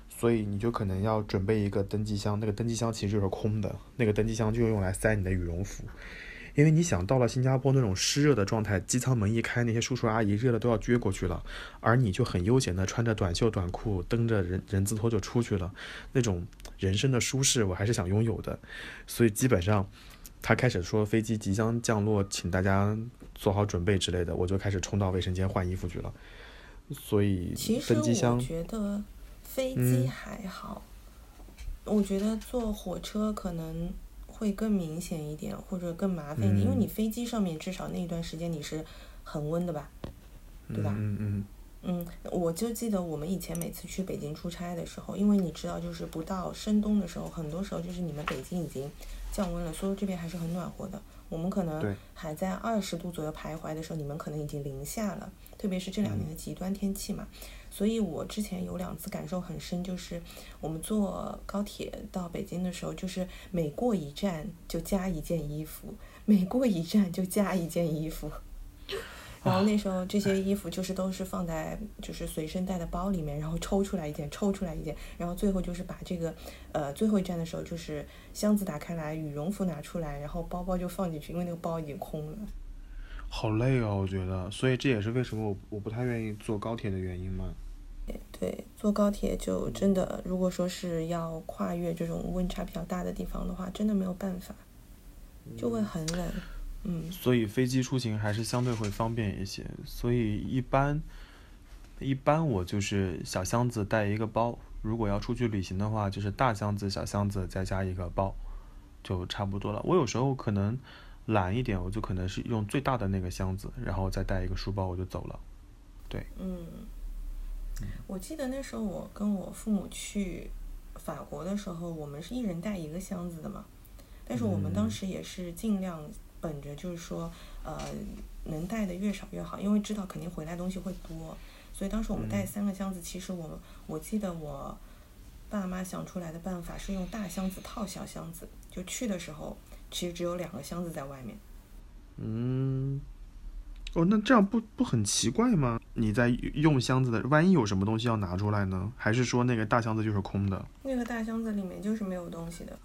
所以你就可能要准备一个登机箱，那个登机箱其实就是空的，那个登机箱就用来塞你的羽绒服。因为你想到了新加坡那种湿热的状态，机舱门一开，那些叔叔阿姨热的都要撅过去了，而你就很悠闲的穿着短袖短裤，蹬着人人字拖就出去了，那种人生的舒适我还是想拥有的，所以基本上他开始说飞机即将降落，请大家做好准备之类的，我就开始冲到卫生间换衣服去了。所以其实我觉得飞机嗯还好，我觉得坐火车可能会更明显一点，或者更麻烦一点，因为嗯你飞机上面至少那一段时间你是恒温的吧，对吧？嗯嗯嗯，我就记得我们以前每次去北京出差的时候，因为你知道，就是不到深冬的时候，很多时候就是你们北京已经降温了，所以这边还是很暖和的。我们可能还在二十度左右徘徊的时候，你们可能已经零下了，特别是这两年的极端天气嘛。所以我之前有两次感受很深，就是我们坐高铁到北京的时候，就是每过一站就加一件衣服，每过一站就加一件衣服。然后那时候这些衣服就是都是放在就是随身带的包里面，然后抽出来一件，抽出来一件，然后最后就是把这个呃最后一站的时候就是箱子打开来，羽绒服拿出来，然后包包就放进去，因为那个包已经空了。好累哦，我觉得，所以这也是为什么我我不太愿意坐高铁的原因嘛。对，坐高铁就真的，如果说是要跨越这种温差比较大的地方的话，真的没有办法，就会很冷。嗯，所以飞机出行还是相对会方便一些。所以一般，一般我就是小箱子带一个包，如果要出去旅行的话，就是大箱子、小箱子再加一个包，就差不多了。我有时候可能懒一点，我就可能是用最大的那个箱子，然后再带一个书包我就走了。对嗯，我记得那时候我跟我父母去法国的时候，我们是一人带一个箱子的嘛，但是我们当时也是尽量本着就是说，呃，能带的越少越好，因为知道肯定回来东西会多，所以当时我们带三个箱子，其实我我记得我爸妈想出来的办法是用大箱子套小箱子，就去的时候其实只有两个箱子在外面。嗯，哦，那这样不不很奇怪吗？你在用箱子的，万一有什么东西要拿出来呢？还是说那个大箱子就是空的？那个大箱子里面就是没有东西的，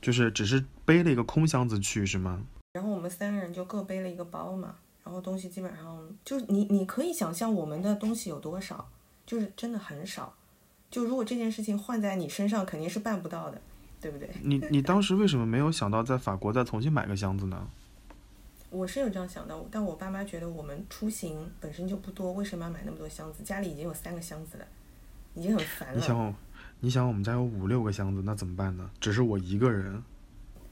就是只是背了一个空箱子去是吗？然后我们三个人就各背了一个包嘛，然后东西基本上就是你你可以想象我们的东西有多少，就是真的很少。就如果这件事情换在你身上，肯定是办不到的，对不对？你你当时为什么没有想到在法国再重新买个箱子呢？[LAUGHS] 我是有这样想的，但我爸妈觉得我们出行本身就不多，为什么要买那么多箱子？家里已经有三个箱子了，已经很烦了。你想，你想我们家有五六个箱子，那怎么办呢？只是我一个人，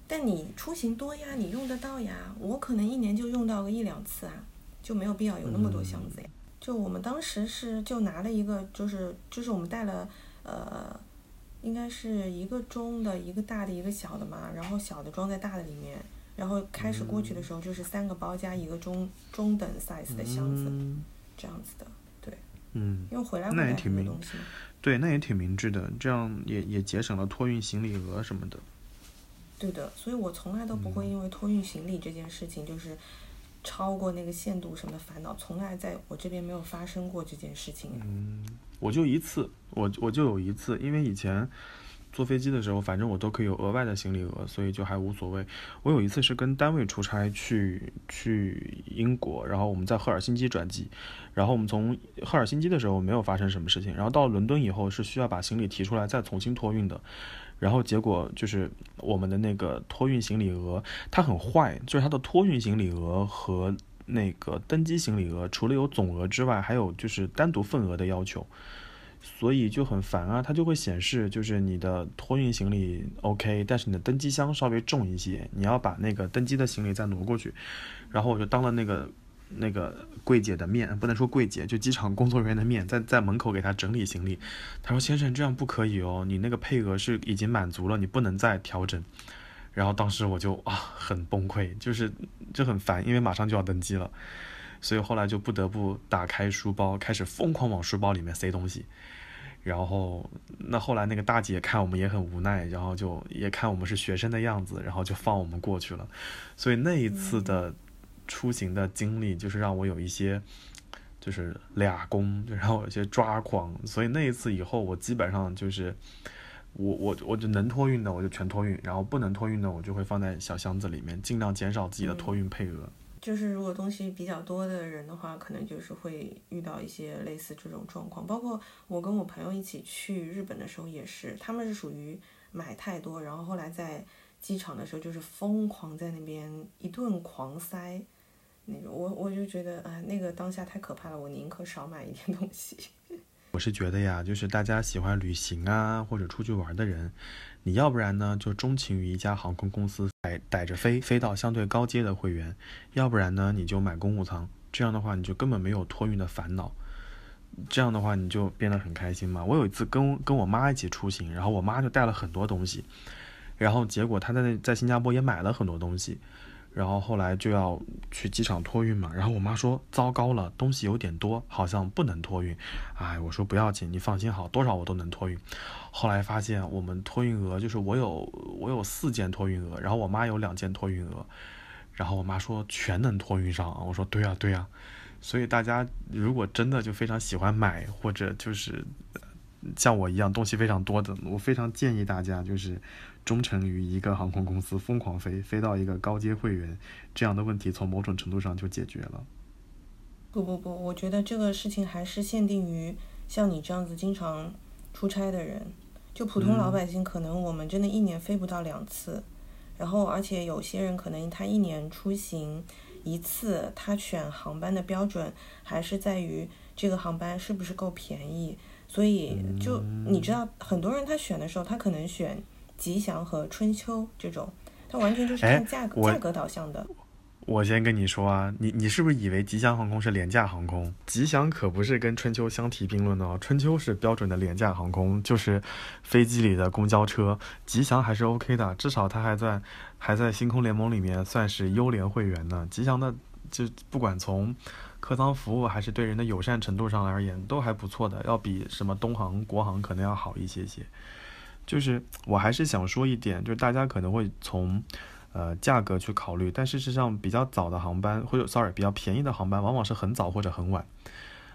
但你出行多呀，你用得到呀。我可能一年就用到个一两次啊，就没有必要有那么多箱子呀。就我们当时是就拿了一个，就是就是我们带了呃，应该是一个中的、一个大的、一个小的嘛，然后小的装在大的里面，然后开始过去的时候就是三个包加一个中中等 size 的箱子，嗯这样子的。对，嗯，因为回来会带那也挺明很多东西。对，那也挺明智的，这样也也节省了托运行李额什么的。对的，所以我从来都不会因为托运行李这件事情就是超过那个限度什么烦恼，从来在我这边没有发生过这件事情。嗯，我就一次，我我就有一次，因为以前坐飞机的时候，反正我都可以有额外的行李额，所以就还无所谓。我有一次是跟单位出差去去英国，然后我们在赫尔辛基转机，然后我们从赫尔辛基的时候没有发生什么事情，然后到伦敦以后是需要把行李提出来再重新托运的。然后结果就是我们的那个托运行李额，它很坏，就是它的托运行李额和那个登机行李额，除了有总额之外，还有就是单独份额的要求，所以就很烦啊。它就会显示就是你的托运行李 OK，但是你的登机箱稍微重一些，你要把那个登机的行李再挪过去。然后我就当了那个。那个柜姐的面不能说柜姐，就机场工作人员的面，在在门口给他整理行李。他说：“先生，这样不可以哦，你那个配额是已经满足了，你不能再调整。”然后当时我就啊很崩溃，就是就很烦，因为马上就要登机了，所以后来就不得不打开书包，开始疯狂往书包里面塞东西。然后那后来那个大姐看我们也很无奈，然后就也看我们是学生的样子，然后就放我们过去了。所以那一次的。出行的经历就是让我有一些，就是俩工，就让我有些抓狂。所以那一次以后，我基本上就是，我我我就能托运的我就全托运，然后不能托运的我就会放在小箱子里面，尽量减少自己的托运配额。就是如果东西比较多的人的话，可能就是会遇到一些类似这种状况。包括我跟我朋友一起去日本的时候也是，他们是属于买太多，然后后来在机场的时候就是疯狂在那边一顿狂塞。那个我我就觉得啊，那个当下太可怕了，我宁可少买一点东西。[LAUGHS] 我是觉得呀，就是大家喜欢旅行啊或者出去玩的人，你要不然呢就钟情于一家航空公司，逮逮着飞飞到相对高阶的会员，要不然呢你就买公务舱，这样的话你就根本没有托运的烦恼，这样的话你就变得很开心嘛。我有一次跟跟我妈一起出行，然后我妈就带了很多东西，然后结果她在那在新加坡也买了很多东西。然后后来就要去机场托运嘛，然后我妈说糟糕了，东西有点多，好像不能托运。哎，我说不要紧，你放心好，多少我都能托运。后来发现我们托运额就是我有我有四件托运额，然后我妈有两件托运额，然后我妈说全能托运上。我说对呀对呀，所以大家如果真的就非常喜欢买或者就是像我一样东西非常多的，我非常建议大家就是。忠诚于一个航空公司，疯狂飞，飞到一个高阶会员，这样的问题从某种程度上就解决了。不不不，我觉得这个事情还是限定于像你这样子经常出差的人，就普通老百姓，可能我们真的一年飞不到两次。然后，而且有些人可能他一年出行一次，他选航班的标准还是在于这个航班是不是够便宜。所以，就你知道，很多人他选的时候，他可能选。吉祥和春秋这种，它完全就是看价格价格导向的。我先跟你说啊，你你是不是以为吉祥航空是廉价航空？吉祥可不是跟春秋相提并论的哦，春秋是标准的廉价航空，就是飞机里的公交车。吉祥还是 OK 的，至少它还在还在星空联盟里面算是优联会员呢。吉祥的就不管从客舱服务还是对人的友善程度上而言，都还不错的，要比什么东航、国航可能要好一些些。就是我还是想说一点，就是大家可能会从，呃，价格去考虑，但事实上比较早的航班或者 sorry 比较便宜的航班，往往是很早或者很晚。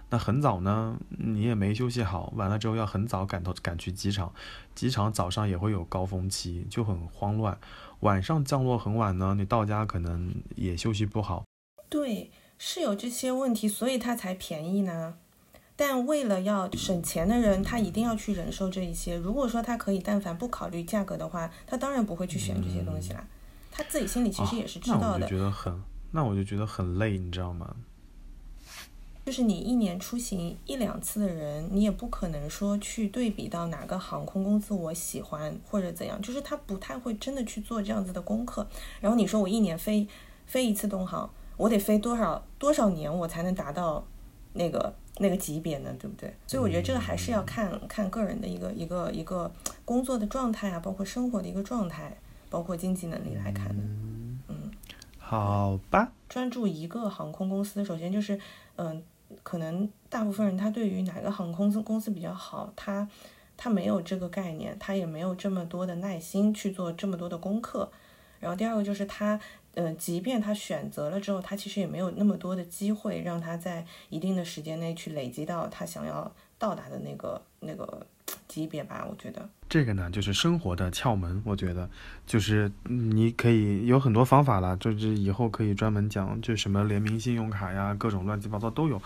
那很早呢，你也没休息好，完了之后要很早赶到赶去机场，机场早上也会有高峰期，就很慌乱。晚上降落很晚呢，你到家可能也休息不好。对，是有这些问题，所以它才便宜呢。但为了要省钱的人，他一定要去忍受这一些。如果说他可以，但凡不考虑价格的话，他当然不会去选这些东西啦。他自己心里其实也是知道的。那我就觉得很，那我就觉得很累，你知道吗？就是你一年出行一两次的人，你也不可能说去对比到哪个航空公司我喜欢或者怎样，就是他不太会真的去做这样子的功课。然后你说我一年飞飞一次东航，我得飞多少多少年我才能达到那个？那个级别呢，对不对？所以我觉得这个还是要看看个人的一个一个一个工作的状态啊，包括生活的一个状态，包括经济能力来看的。嗯，好吧。专注一个航空公司，首先就是，嗯，可能大部分人他对于哪个航空公司公司比较好，他他没有这个概念，他也没有这么多的耐心去做这么多的功课。然后第二个就是他，呃，即便他选择了之后，他其实也没有那么多的机会让他在一定的时间内去累积到他想要到达的那个那个级别吧。我觉得这个呢，就是生活的窍门。我觉得就是你可以有很多方法了，就是以后可以专门讲，就什么联名信用卡呀，各种乱七八糟都有。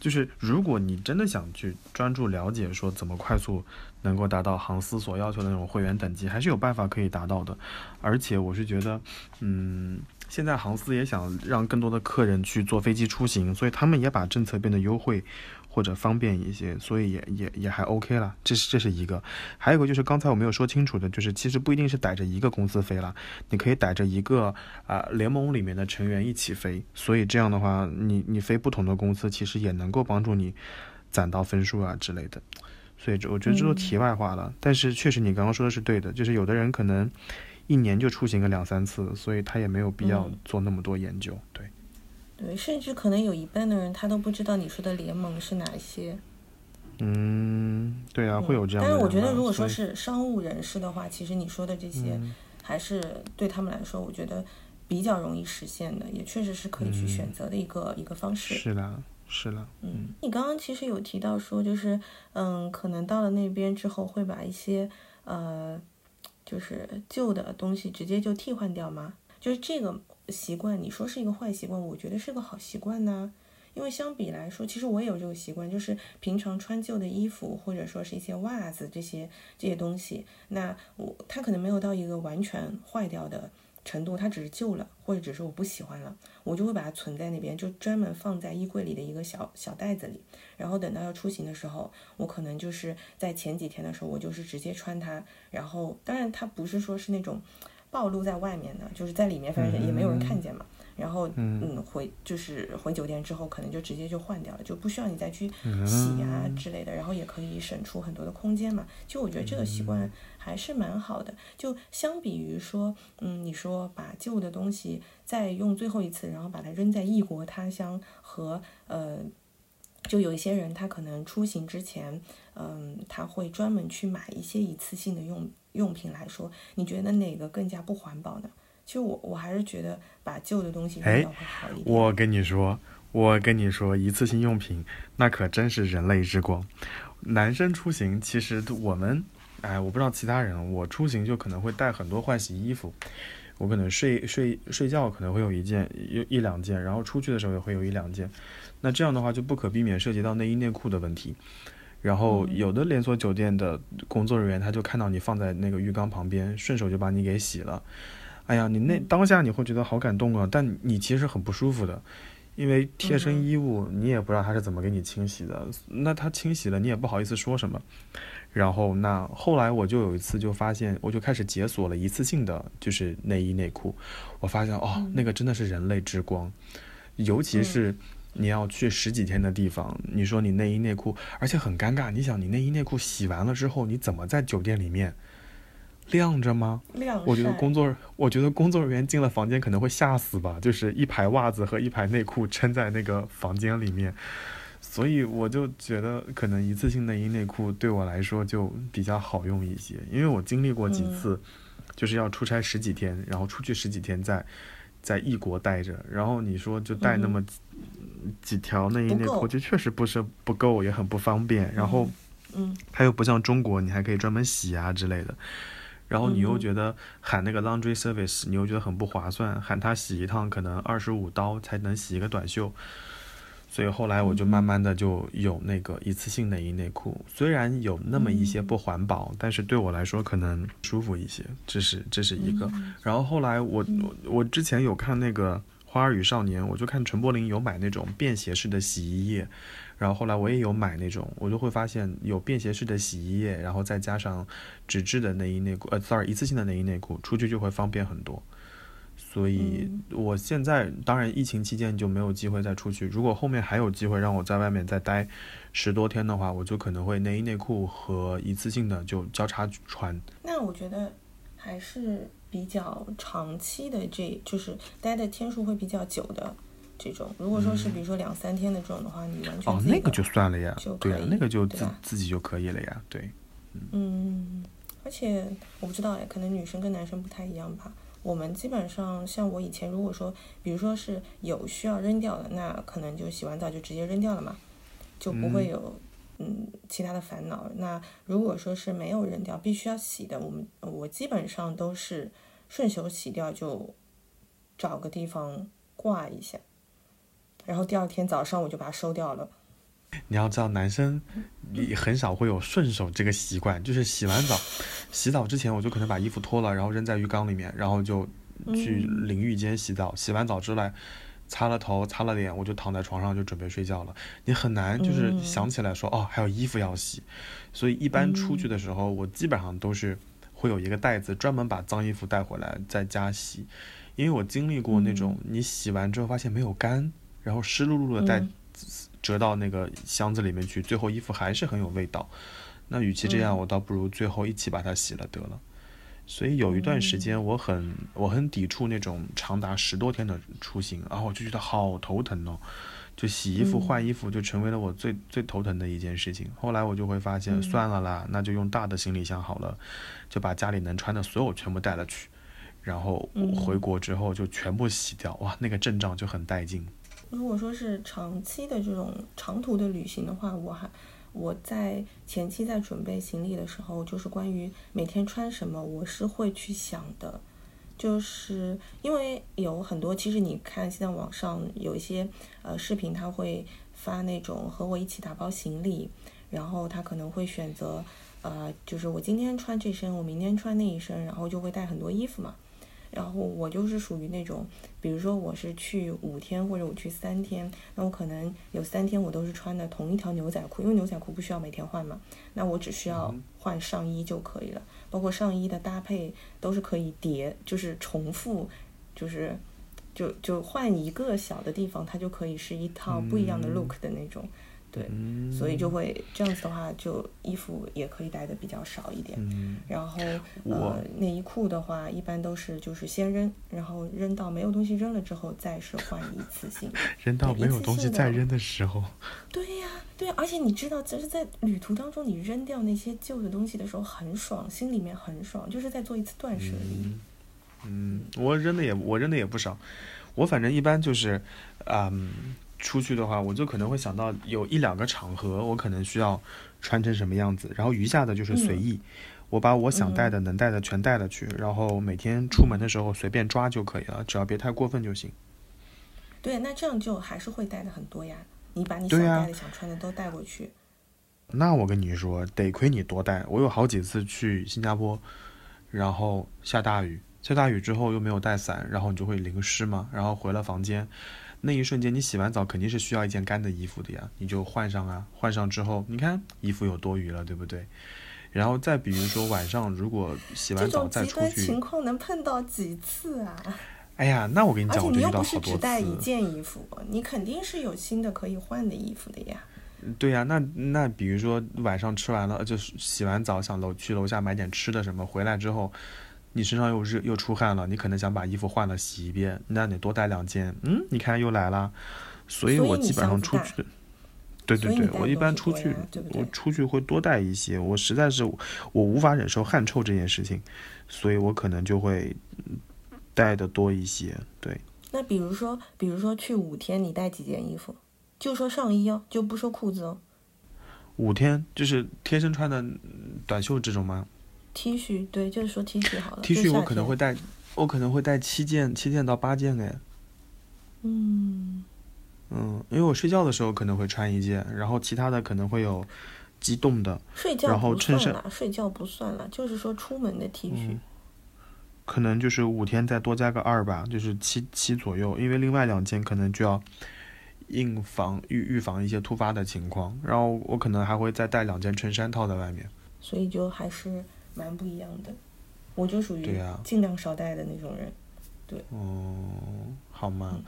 就是如果你真的想去专注了解，说怎么快速能够达到航司所要求的那种会员等级，还是有办法可以达到的。而且我是觉得，嗯，现在航司也想让更多的客人去坐飞机出行，所以他们也把政策变得优惠。或者方便一些，所以也也也还 OK 了。这是这是一个，还有一个就是刚才我没有说清楚的，就是其实不一定是逮着一个公司飞了，你可以逮着一个啊联盟里面的成员一起飞。所以这样的话，你你飞不同的公司，其实也能够帮助你攒到分数啊之类的。所以这我觉得这都题外话了。但是确实你刚刚说的是对的，就是有的人可能一年就出行个两三次，所以他也没有必要做那么多研究。对。对，甚至可能有一半的人他都不知道你说的联盟是哪些。嗯，对啊，会有这样。但是我觉得，如果说是商务人士的话，其实你说的这些还是对他们来说，我觉得比较容易实现的，也确实是可以去选择的一个一个方式。是的，是了。嗯，你刚刚其实有提到说，就是嗯，可能到了那边之后会把一些呃，就是旧的东西直接就替换掉吗？就是这个。习惯，你说是一个坏习惯，我觉得是个好习惯呢。因为相比来说，其实我也有这个习惯，就是平常穿旧的衣服，或者说是一些袜子这些这些东西，那我它可能没有到一个完全坏掉的程度，它只是旧了，或者只是我不喜欢了，我就会把它存在那边，就专门放在衣柜里的一个小小袋子里。然后等到要出行的时候，我可能就是在前几天的时候，我就是直接穿它。然后当然它不是说是那种。暴露在外面的，就是在里面，反正也没有人看见嘛。然后，嗯，回就是回酒店之后，可能就直接就换掉了，就不需要你再去洗啊之类的。然后也可以省出很多的空间嘛。就我觉得这个习惯还是蛮好的。就相比于说，嗯，你说把旧的东西再用最后一次，然后把它扔在异国他乡和呃。就有一些人，他可能出行之前，嗯，他会专门去买一些一次性的用用品来说，你觉得哪个更加不环保呢？其实我我还是觉得把旧的东西扔掉会好一点。我跟你说，我跟你说，一次性用品那可真是人类之光。男生出行其实我们，哎，我不知道其他人，我出行就可能会带很多换洗衣服。我可能睡睡睡觉可能会有一件有一两件，然后出去的时候也会有一两件。那这样的话就不可避免涉及到内衣内裤的问题，然后有的连锁酒店的工作人员他就看到你放在那个浴缸旁边，顺手就把你给洗了。哎呀，你那当下你会觉得好感动啊，但你其实很不舒服的，因为贴身衣物你也不知道他是怎么给你清洗的，那他清洗了你也不好意思说什么。然后那后来我就有一次就发现，我就开始解锁了一次性的就是内衣内裤，我发现哦，那个真的是人类之光，尤其是。你要去十几天的地方，你说你内衣内裤，而且很尴尬。你想，你内衣内裤洗完了之后，你怎么在酒店里面晾着吗？晾我觉得工作，我觉得工作人员进了房间可能会吓死吧。就是一排袜子和一排内裤撑在那个房间里面，所以我就觉得可能一次性内衣内裤对我来说就比较好用一些，因为我经历过几次，就是要出差十几天，然后出去十几天，在在异国待着，然后你说就带那么。几条内衣内裤就确实不是不够，也很不方便。然后，嗯，它又不像中国，你还可以专门洗啊之类的。然后你又觉得喊那个 laundry service，你又觉得很不划算，喊他洗一趟可能二十五刀才能洗一个短袖。所以后来我就慢慢的就有那个一次性内衣内裤，虽然有那么一些不环保，但是对我来说可能舒服一些。这是这是一个。然后后来我我我之前有看那个。花儿与少年，我就看陈柏霖有买那种便携式的洗衣液，然后后来我也有买那种，我就会发现有便携式的洗衣液，然后再加上纸质的内衣内裤，呃，sorry，一次性的内衣内裤，出去就会方便很多。所以我现在当然疫情期间就没有机会再出去，如果后面还有机会让我在外面再待十多天的话，我就可能会内衣内裤和一次性的就交叉穿。那我觉得还是。比较长期的，这就是待的天数会比较久的，这种。如果说是比如说两三天的这种的话，你完全哦，那个就算了呀就，对那个就自己就可以了呀，对。嗯，而且我不知道哎，可能女生跟男生不太一样吧。我们基本上像我以前，如果说，比如说是有需要扔掉的，那可能就洗完澡就直接扔掉了嘛，就不会有嗯其他的烦恼。那如果说是没有扔掉，必须要洗的，我们我基本上都是顺手洗掉，就找个地方挂一下，然后第二天早上我就把它收掉了。你要知道，男生你 [LAUGHS] 很少会有顺手这个习惯，就是洗完澡，洗澡之前我就可能把衣服脱了，然后扔在浴缸里面，然后就去淋浴间洗澡。洗完澡之后，擦了头，擦了脸，我就躺在床上就准备睡觉了。你很难就是嗯想起来说，哦，还有衣服要洗。所以一般出去的时候，我基本上都是会有一个袋子，专门把脏衣服带回来在家洗。因为我经历过那种，你洗完之后发现没有干，然后湿漉漉的带嗯折到那个箱子里面去，最后衣服还是很有味道。那与其这样，嗯我倒不如最后一起把它洗了得了。所以有一段时间，我很我很抵触那种长达十多天的出行，然后我就觉得好头疼哦。就洗衣服、嗯换衣服就成为了我最最头疼的一件事情。后来我就会发现，嗯算了啦，那就用大的行李箱好了，就把家里能穿的所有全部带了去，然后嗯回国之后就全部洗掉，哇，那个阵仗就很带劲。如果说是长期的这种长途的旅行的话，我还我在前期在准备行李的时候，就是关于每天穿什么，我是会去想的。就是因为有很多，其实你看现在网上有一些呃视频，他会发那种和我一起打包行李，然后他可能会选择呃，就是我今天穿这身，我明天穿那一身，然后就会带很多衣服嘛。然后我就是属于那种，比如说我是去五天或者我去三天，那我可能有三天我都是穿的同一条牛仔裤，因为牛仔裤不需要每天换嘛，那我只需要换上衣就可以了，包括上衣的搭配都是可以叠，就是重复，就是就就换一个小的地方，它就可以是一套不一样的 look 的那种。对，嗯所以就会这样子的话，就衣服也可以带的比较少一点。嗯，然后我呃内衣裤的话，一般都是就是先扔，然后扔到没有东西扔了之后，再是换一次性。[LAUGHS] 扔到没有东西再扔的时候，[LAUGHS] 对呀、对，而且你知道，就是在旅途当中，你扔掉那些旧的东西的时候很爽，心里面很爽，就是在做一次断舍离。嗯，我扔的也我扔的也不少，我反正一般就是，嗯，出去的话，我就可能会想到有一两个场合，我可能需要穿成什么样子，然后余下的就是随意，我把我想带的、能带的全带了去，然后每天出门的时候随便抓就可以了，只要别太过分就行。对，那这样就还是会带的很多呀。你把你想带的、想穿的都带过去。那我跟你说，得亏你多带。我有好几次去新加坡，然后下大雨，下大雨之后又没有带伞，然后你就会淋湿嘛。然后回了房间，那一瞬间你洗完澡肯定是需要一件干的衣服的呀，你就换上啊。换上之后，你看衣服有多余了，对不对？然后再比如说晚上如果洗完澡再出去，情况能碰到几次啊？[LAUGHS] 哎呀，那我跟你讲，我就遇你又不是只到好多次。带一件衣服，你肯定是有新的可以换的衣服的呀。对呀、那那比如说晚上吃完了，就是洗完澡想楼去楼下买点吃的什么，回来之后，你身上又热又出汗了，你可能想把衣服换了洗一遍，那你多带两件，嗯，你看又来了，所以我基本上出去，对对对，我一般出去对对我出去会多带一些，我实在是我无法忍受汗臭这件事情，所以我可能就会嗯带的多一些，对。那比如说，比如说去五天，你带几件衣服？就说上衣哦，就不说裤子哦。五天就是贴身穿的嗯短袖这种吗？T 恤，对，就是说 T 恤好了。T 恤我可能会带，我可能会带七件，七件到八件哎。嗯，嗯，因为我睡觉的时候可能会穿一件，然后其他的可能会有机动的，睡觉然后衬衫睡觉不算了，就是说出门的 T 恤。嗯可能就是五天再多加个二吧，就是七七左右。因为另外两件可能就要应防预预防一些突发的情况，然后我可能还会再带两件衬衫套在外面。所以就还是蛮不一样的。我就属于尽量少带的那种人。对哦，好吗嗯？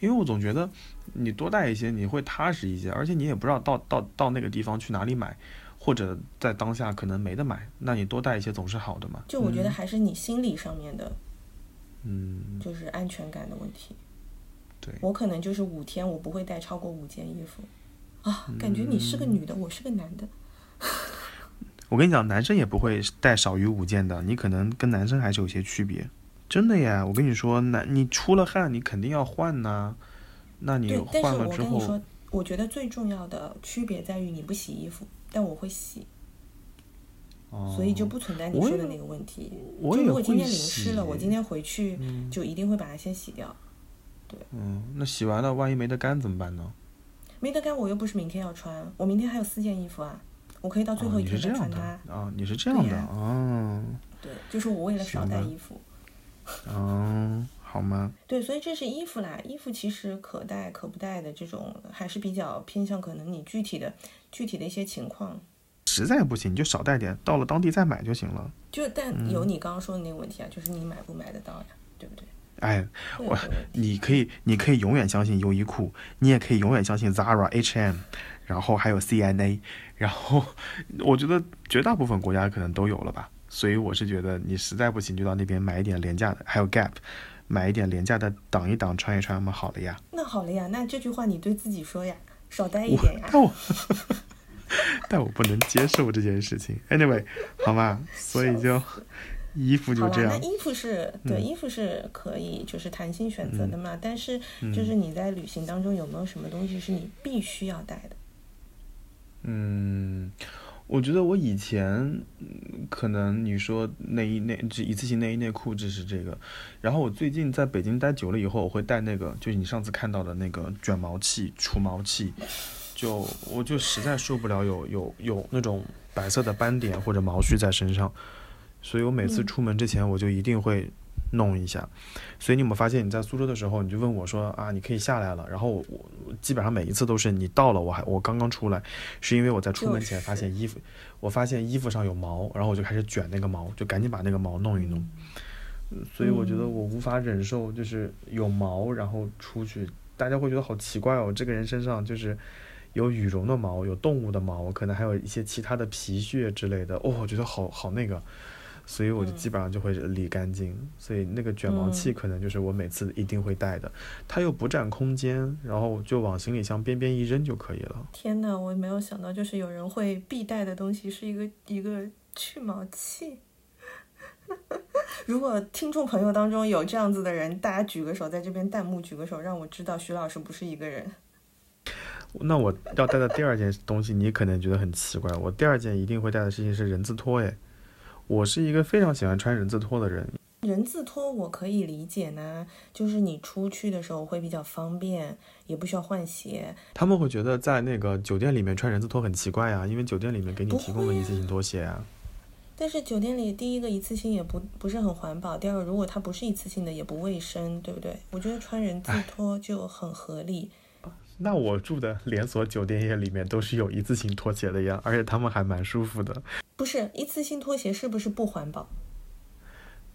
因为我总觉得你多带一些，你会踏实一些，而且你也不知道到到到那个地方去哪里买，或者在当下可能没得买，那你多带一些总是好的嘛。就我觉得还是你心理上面的，嗯，就是安全感的问题。对，我可能就是五天，我不会带超过五件衣服。啊，感觉你是个女的，我是个男的。我跟你讲，男生也不会带少于五件的，你可能跟男生还是有些区别。真的呀，我跟你说，男你出了汗，你肯定要换呐。那你对，但是换了之后，我跟你说，我觉得最重要的区别在于你不洗衣服，但我会洗，哦所以就不存在你说的那个问题。就如果今天淋湿了，我今天回去嗯就一定会把它先洗掉。对嗯，那洗完了，万一没得干怎么办呢？没得干，我又不是明天要穿，我明天还有四件衣服啊，我可以到最后哦，一天你是这样再穿它。的啊，你是这样的啊，对，就是我为了少带衣服。[LAUGHS] 嗯，好吗？对，所以这是衣服啦，衣服其实可带可不带的这种，还是比较偏向可能你具体的具体的一些情况。实在不行你就少带点，到了当地再买就行了。就但嗯有你刚刚说的那个问题啊，就是你买不买得到呀，对不对？哎，我。你可以，你可以永远相信优衣库，你也可以永远相信 Zara、H&M，然后还有 CNA，然后我觉得绝大部分国家可能都有了吧。所以我是觉得你实在不行就到那边买一点廉价的，还有 Gap，买一点廉价的挡一挡穿一穿嘛，好了呀。那好了呀，那这句话你对自己说呀，少带一点呀。但我 [LAUGHS] 但我不能接受这件事情。Anyway，好吗，[LAUGHS] 所以就衣服就好啦，那这样。衣服是对，嗯衣服是可以就是弹性选择的嘛，但是就是你在旅行当中有没有什么东西是你必须要带的？嗯，我觉得我以前嗯可能你说内衣内这一次性内衣内裤这是这个，然后我最近在北京待久了以后，我会带那个就是你上次看到的那个卷毛器、除毛器，就我就实在受不了有有有那种白色的斑点或者毛絮在身上，所以我每次嗯。出门之前我就一定会弄一下。所以你有没有发现你在苏州的时候，你就问我说啊，你可以下来了，然后我我基本上每一次都是你到了，我还我刚刚出来，是因为我在出门前发现衣服，我发现衣服上有毛，然后我就开始卷那个毛，就赶紧把那个毛弄一弄。所以我觉得我无法忍受，就是有毛，然后出去，大家会觉得好奇怪哦，这个人身上就是有羽绒的毛，有动物的毛，可能还有一些其他的皮屑之类的，哦，我觉得好好那个，所以我就基本上就会理干净。所以那个卷毛器嗯可能就是我每次一定会带的，它又不占空间，然后就往行李箱边边一扔就可以了。天呐，我没有想到，就是有人会必带的东西是一个一个去毛器。[LAUGHS] 如果听众朋友当中有这样子的人，大家举个手，在这边弹幕举个手，让我知道徐老师不是一个人。那我要带的第二件东西，你可能觉得很奇怪。我第二件一定会带的事情是人字拖，诶，我是一个非常喜欢穿人字拖的人。人字拖我可以理解呢，就是你出去的时候会比较方便，也不需要换鞋。他们会觉得在那个酒店里面穿人字拖很奇怪呀，因为酒店里面给你提供了一次性拖鞋啊。但是酒店里第一个一次性也不不是很环保，第二个如果它不是一次性的也不卫生，对不对？我觉得穿人字拖就很合理。那我住的连锁酒店业里面都是有一次性拖鞋的呀，而且他们还蛮舒服的。不是一次性拖鞋是不是不环保？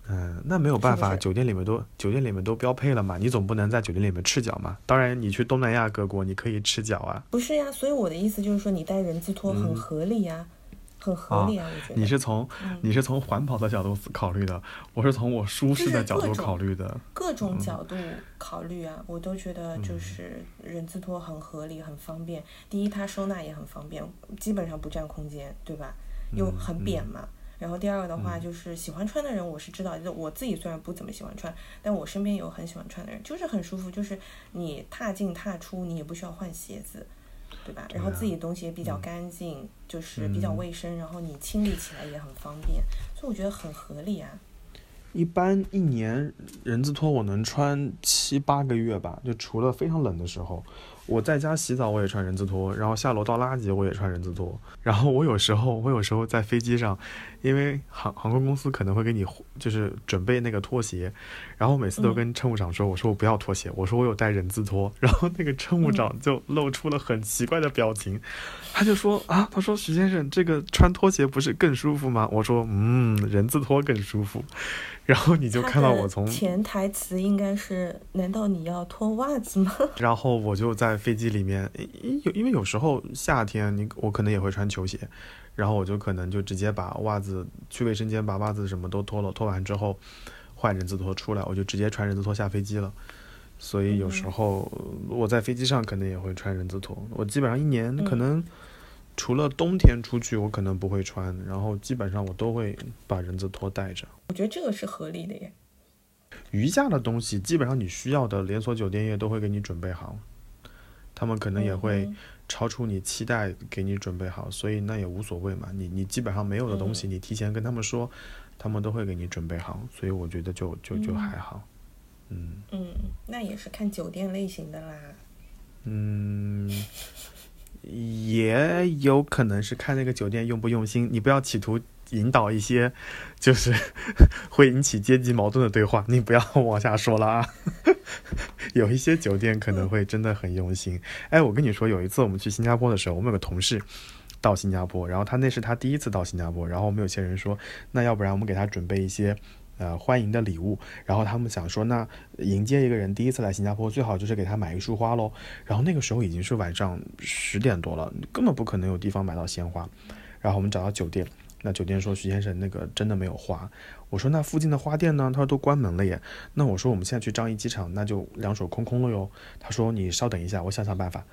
嗯，那没有办法，是是酒店里面都酒店里面都标配了嘛，你总不能在酒店里面赤脚嘛。当然，你去东南亚各国你可以赤脚啊。不是呀，所以我的意思就是说，你带人字拖很合理呀，很合理啊，我觉得。嗯你是从嗯你是从环保的角度考虑的，我是从我舒适的角度考虑的。各种嗯角度考虑啊，我都觉得就是人字拖很合理，很方便。第一，它收纳也很方便，基本上不占空间，对吧？又嗯很扁嘛。然后第二个的话，就是喜欢穿的人，我是知道，就我自己虽然不怎么喜欢穿，但我身边有很喜欢穿的人，就是很舒服，就是你踏进踏出，你也不需要换鞋子。对吧？然后自己的东西也比较干净，就是比较嗯卫生，然后你清理起来也很方便，所以我觉得很合理啊。一般一年人字拖我能穿七八个月吧，就除了非常冷的时候，我在家洗澡我也穿人字拖，然后下楼倒垃圾我也穿人字拖，然后我有时候我有时候在飞机上，因为航航空公司可能会给你就是准备那个拖鞋，然后每次都跟乘务长说，我说我不要拖鞋，我说我有带人字拖，然后那个乘务长就露出了很奇怪的表情，他就说啊，他说徐先生这个穿拖鞋不是更舒服吗？我说嗯，人字拖更舒服。[LAUGHS] 然后你就看到我从它的，潜台词应该是：难道你要脱袜子吗？[LAUGHS] 然后我就在飞机里面，因有因为有时候夏天你我可能也会穿球鞋，然后我就可能就直接把袜子去卫生间把袜子什么都脱了，脱完之后换人字拖出来，我就直接穿人字拖下飞机了。所以有时候我在飞机上可能也会穿人字拖。我基本上一年可能除了冬天出去，我可能不会穿，然后基本上我都会把人字拖带着。我觉得这个是合理的耶。余价的东西，基本上你需要的连锁酒店业都会给你准备好，他们可能也会超出你期待给你准备好，所以那也无所谓嘛。你你基本上没有的东西，你提前跟他们说，他们都会给你准备好，所以我觉得就就就还好。嗯嗯，那也是看酒店类型的啦。嗯，也有可能是看那个酒店用不用心。你不要企图引导一些 [LAUGHS] 就是 [LAUGHS] 会引起阶级矛盾的对话，你不要 [LAUGHS] 往下说了啊。有一些酒店可能会真的很用心。哎，我跟你说，有一次我们去新加坡的时候，我们有个同事到新加坡，然后他那是他第一次到新加坡，然后我们有些人说，那要不然我们给他准备一些。呃，欢迎的礼物，然后他们想说，那迎接一个人第一次来新加坡，最好就是给他买一束花喽。然后那个时候已经是晚上十点多了，根本不可能有地方买到鲜花。然后我们找到酒店，那酒店说徐先生，那个真的没有花。我说那附近的花店呢？他说都关门了耶。那我说我们现在去樟宜机场，那就两手空空了哟。他说你稍等一下，我想想办法。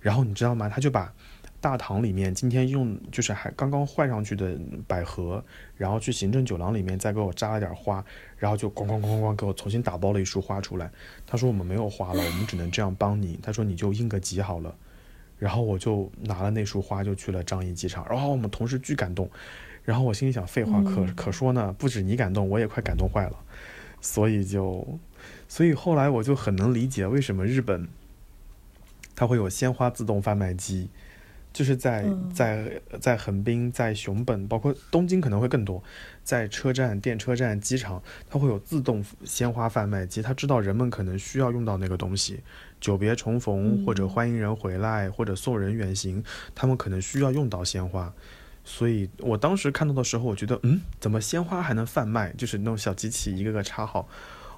然后你知道吗？他就把。大堂里面今天用就是还刚刚换上去的百合，然后去行政酒廊里面再给我扎了点花，然后就咣咣咣咣给我重新打包了一束花出来。他说我们没有花了，我们只能这样帮你。他说你就应个急好了。然后我就拿了那束花就去了樟宜机场。然后我们同事巨感动。然后我心里想，废话可可说呢，不止你感动，我也快感动坏了。所以就，所以后来我就很能理解为什么日本它会有鲜花自动贩卖机。就是在在在横滨、在熊本，包括东京可能会更多，在车站、电车站、机场，它会有自动鲜花贩卖机。它知道人们可能需要用到那个东西，久别重逢或者欢迎人回来或者送人远行，他们可能需要用到鲜花。所以我当时看到的时候，我觉得，嗯，怎么鲜花还能贩卖？就是那种小机器一个个插好。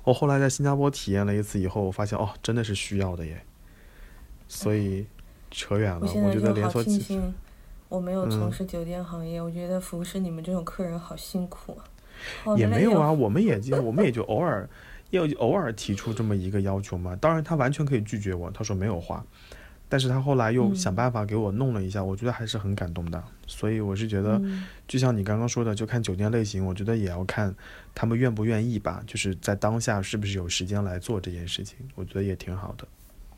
我后来在新加坡体验了一次以后，我发现哦，真的是需要的耶。所以。扯远了，我觉得连锁庆幸我没有从事酒店行业，我觉得服侍你们这种客人好辛苦啊。也没有啊，我们也就我们也就偶尔要偶尔提出这么一个要求嘛。当然他完全可以拒绝我，他说没有花，但是他后来又想办法给我弄了一下，我觉得还是很感动的。所以我是觉得，就像你刚刚说的，就看酒店类型，我觉得也要看他们愿不愿意吧，就是在当下是不是有时间来做这件事情，我觉得也挺好的。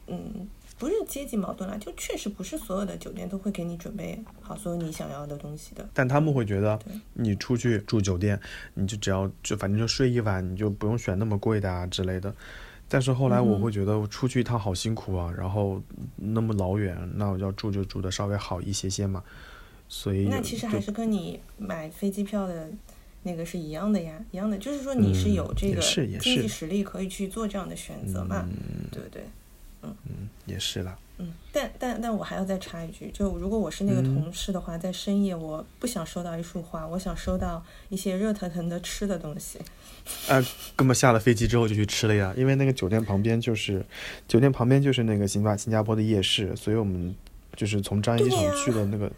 嗯。不是阶级矛盾了，就确实不是所有的酒店都会给你准备好所有你想要的东西的。但他们会觉得，你出去住酒店，你就只要就反正就睡一晚，你就不用选那么贵的啊之类的。但是后来我会觉得，出去一趟好辛苦啊，然后那么老远，那我要住就住的稍微好一些些嘛。所以那其实还是跟你买飞机票的那个是一样的呀，一样的，就是说你是有这个经济实力可以去做这样的选择嘛，对不对？嗯嗯，也是啦。嗯，但但但我还要再插一句，就如果我是那个同事的话，在深夜我不想收到一束花，我想收到一些热腾腾的吃的东西。啊，哥们下了飞机之后就去吃了呀，因为那个酒店旁边就是酒店旁边就是那个新巴新加坡的夜市，所以我们就是从樟宜机场去的那个。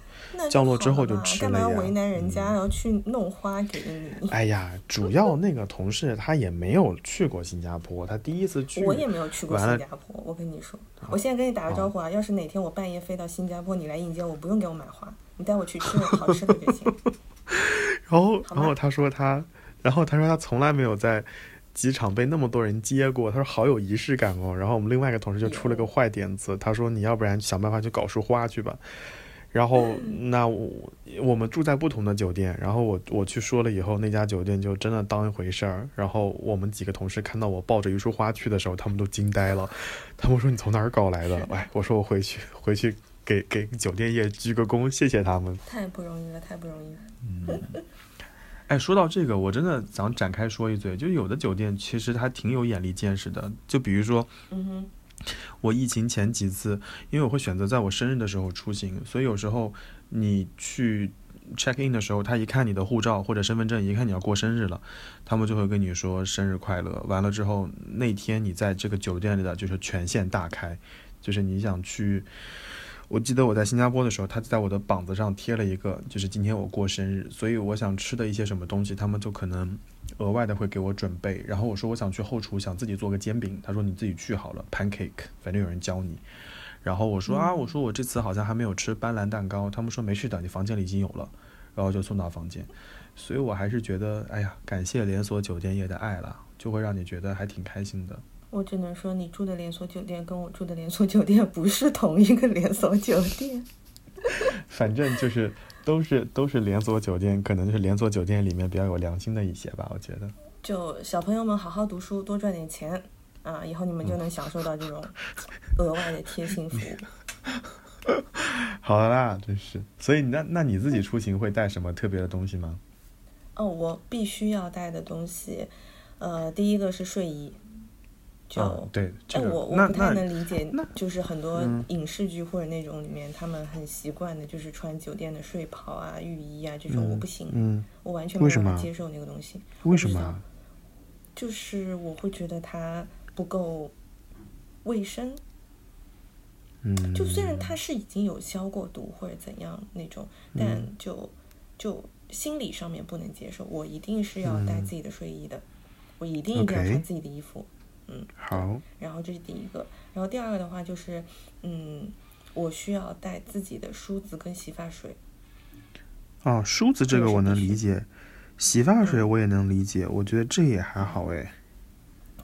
降落之后就吃了呀。干嘛要为难人家，要去弄花给你？哎呀，主要那个同事他也没有去过新加坡，他第一次去。我也没有去过新加坡，我跟你说，我现在跟你打个招呼啊，要是哪天我半夜飞到新加坡，你来迎接我，不用给我买花，你带我去吃好吃的就行。[LAUGHS] 然后，然后他说他，然后他说他从来没有在机场被那么多人接过，他说好有仪式感哦。然后我们另外一个同事就出了个坏点子，他说你要不然想办法去搞束花去吧。然后，那我我们住在不同的酒店，然后我我去说了以后，那家酒店就真的当一回事儿。然后我们几个同事看到我抱着一束花去的时候，他们都惊呆了。他们说：“你从哪儿搞来的？”哎，我说：“我回去回去给给酒店业鞠个躬，谢谢他们。”太不容易了，太不容易了。嗯。哎，说到这个，我真的想展开说一嘴，就有的酒店其实它挺有眼力见识的，就比如说，嗯哼。我疫情前几次，因为我会选择在我生日的时候出行，所以有时候你去 check in 的时候，他一看你的护照或者身份证，一看你要过生日了，他们就会跟你说生日快乐。完了之后，那天你在这个酒店里的就是权限大开，就是你想去我记得我在新加坡的时候，他在我的膀子上贴了一个，就是今天我过生日，所以我想吃的一些什么东西，他们就可能额外的会给我准备。然后我说我想去后厨，想自己做个煎饼，他说你自己去好了，pancake，反正有人教你。然后我说啊，我说我这次好像还没有吃斑斓蛋糕，他们说没事的，你房间里已经有了，然后就送到房间。所以我还是觉得，哎呀，感谢连锁酒店业的爱了，就会让你觉得还挺开心的。我只能说，你住的连锁酒店跟我住的连锁酒店不是同一个连锁酒店。[LAUGHS] 反正就是都是都是连锁酒店，可能就是连锁酒店里面比较有良心的一些吧，我觉得。就小朋友们好好读书，多赚点钱啊，以后你们就能享受到这种额外的贴心服务。[LAUGHS] 好的啦，真是。所以那那你自己出行会带什么特别的东西吗？哦，我必须要带的东西，呃，第一个是睡衣。就嗯对，这哎，个我我不太能理解，就是很多嗯影视剧或者那种里面，他们很习惯的，就是穿酒店的睡袍啊、浴衣啊这种，我不行，嗯，我完全没办法接受那个东西。为什么？就是我会觉得它不够卫生。嗯，就虽然它是已经有消过毒或者怎样那种，但嗯就就心理上面不能接受。我一定是要带自己的睡衣的，我一定一定要穿自己的衣服。好，然后这是第一个，然后第二个的话就是，嗯，我需要带自己的梳子跟洗发水。哦，梳子这这个个我能理解，洗发水嗯我也能理解，我觉得这也还好哎。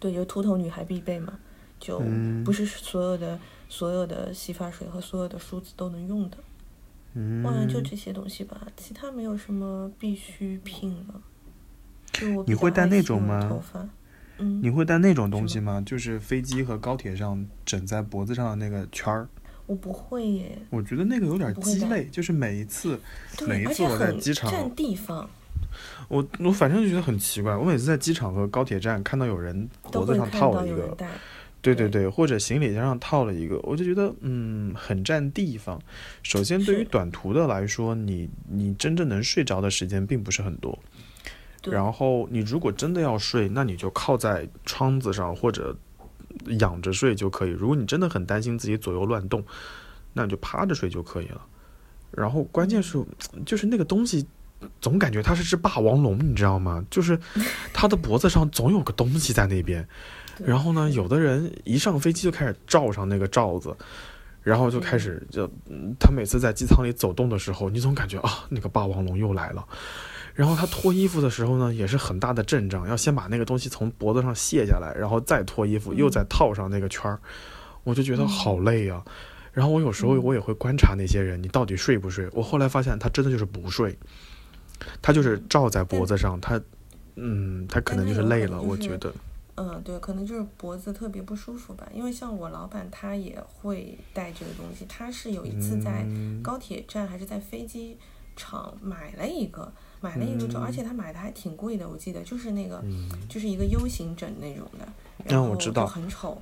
对，就秃头女孩必备嘛，就嗯不是所有的所有的洗发水和所有的梳子都能用的。嗯，嗯，就这些东西吧，其他没有什么必需品了。就我你会带那种吗头发，嗯，你会带那种东西吗？就是飞机和高铁上枕在脖子上的那个圈儿，我不会耶。我觉得那个有点鸡肋，就是每一次，每，一次我在机场占地方，我我反正就觉得很奇怪，我每次在机场和高铁站看到有人脖子上套了一个，对对对，或者行李箱上套了一个，我就觉得嗯很占地方。首先对于短途的来说，你你真正能睡着的时间并不是很多。对然后你如果真的要睡，那你就靠在窗子上或者仰着睡就可以。如果你真的很担心自己左右乱动，那你就趴着睡就可以了。然后关键是就是那个东西。总感觉它是只霸王龙，你知道吗？就是它的脖子上总有个东西在那边，[LAUGHS] 然后呢，有的人一上飞机就开始罩上那个罩子，然后就开始就，嗯他每次在机舱里走动的时候，你总感觉啊，那个霸王龙又来了。然后他脱衣服的时候呢，也是很大的阵仗，[LAUGHS] 要先把那个东西从脖子上卸下来，然后再脱衣服，又再套上那个圈儿，我就觉得好累啊。然后我有时候我也会观察那些人，你到底睡不睡？我后来发现他真的就是不睡，他就是罩在脖子上，他，嗯，他可能就是累了，我觉得。嗯，对，可能就是脖子特别不舒服吧。因为像我老板他也会带这个东西，他是有一次在嗯高铁站还是在飞机场买了一个，买了一个罩，而且他买的还挺贵的，我记得就是那个，就是一个 U 型枕那种的，然后很丑。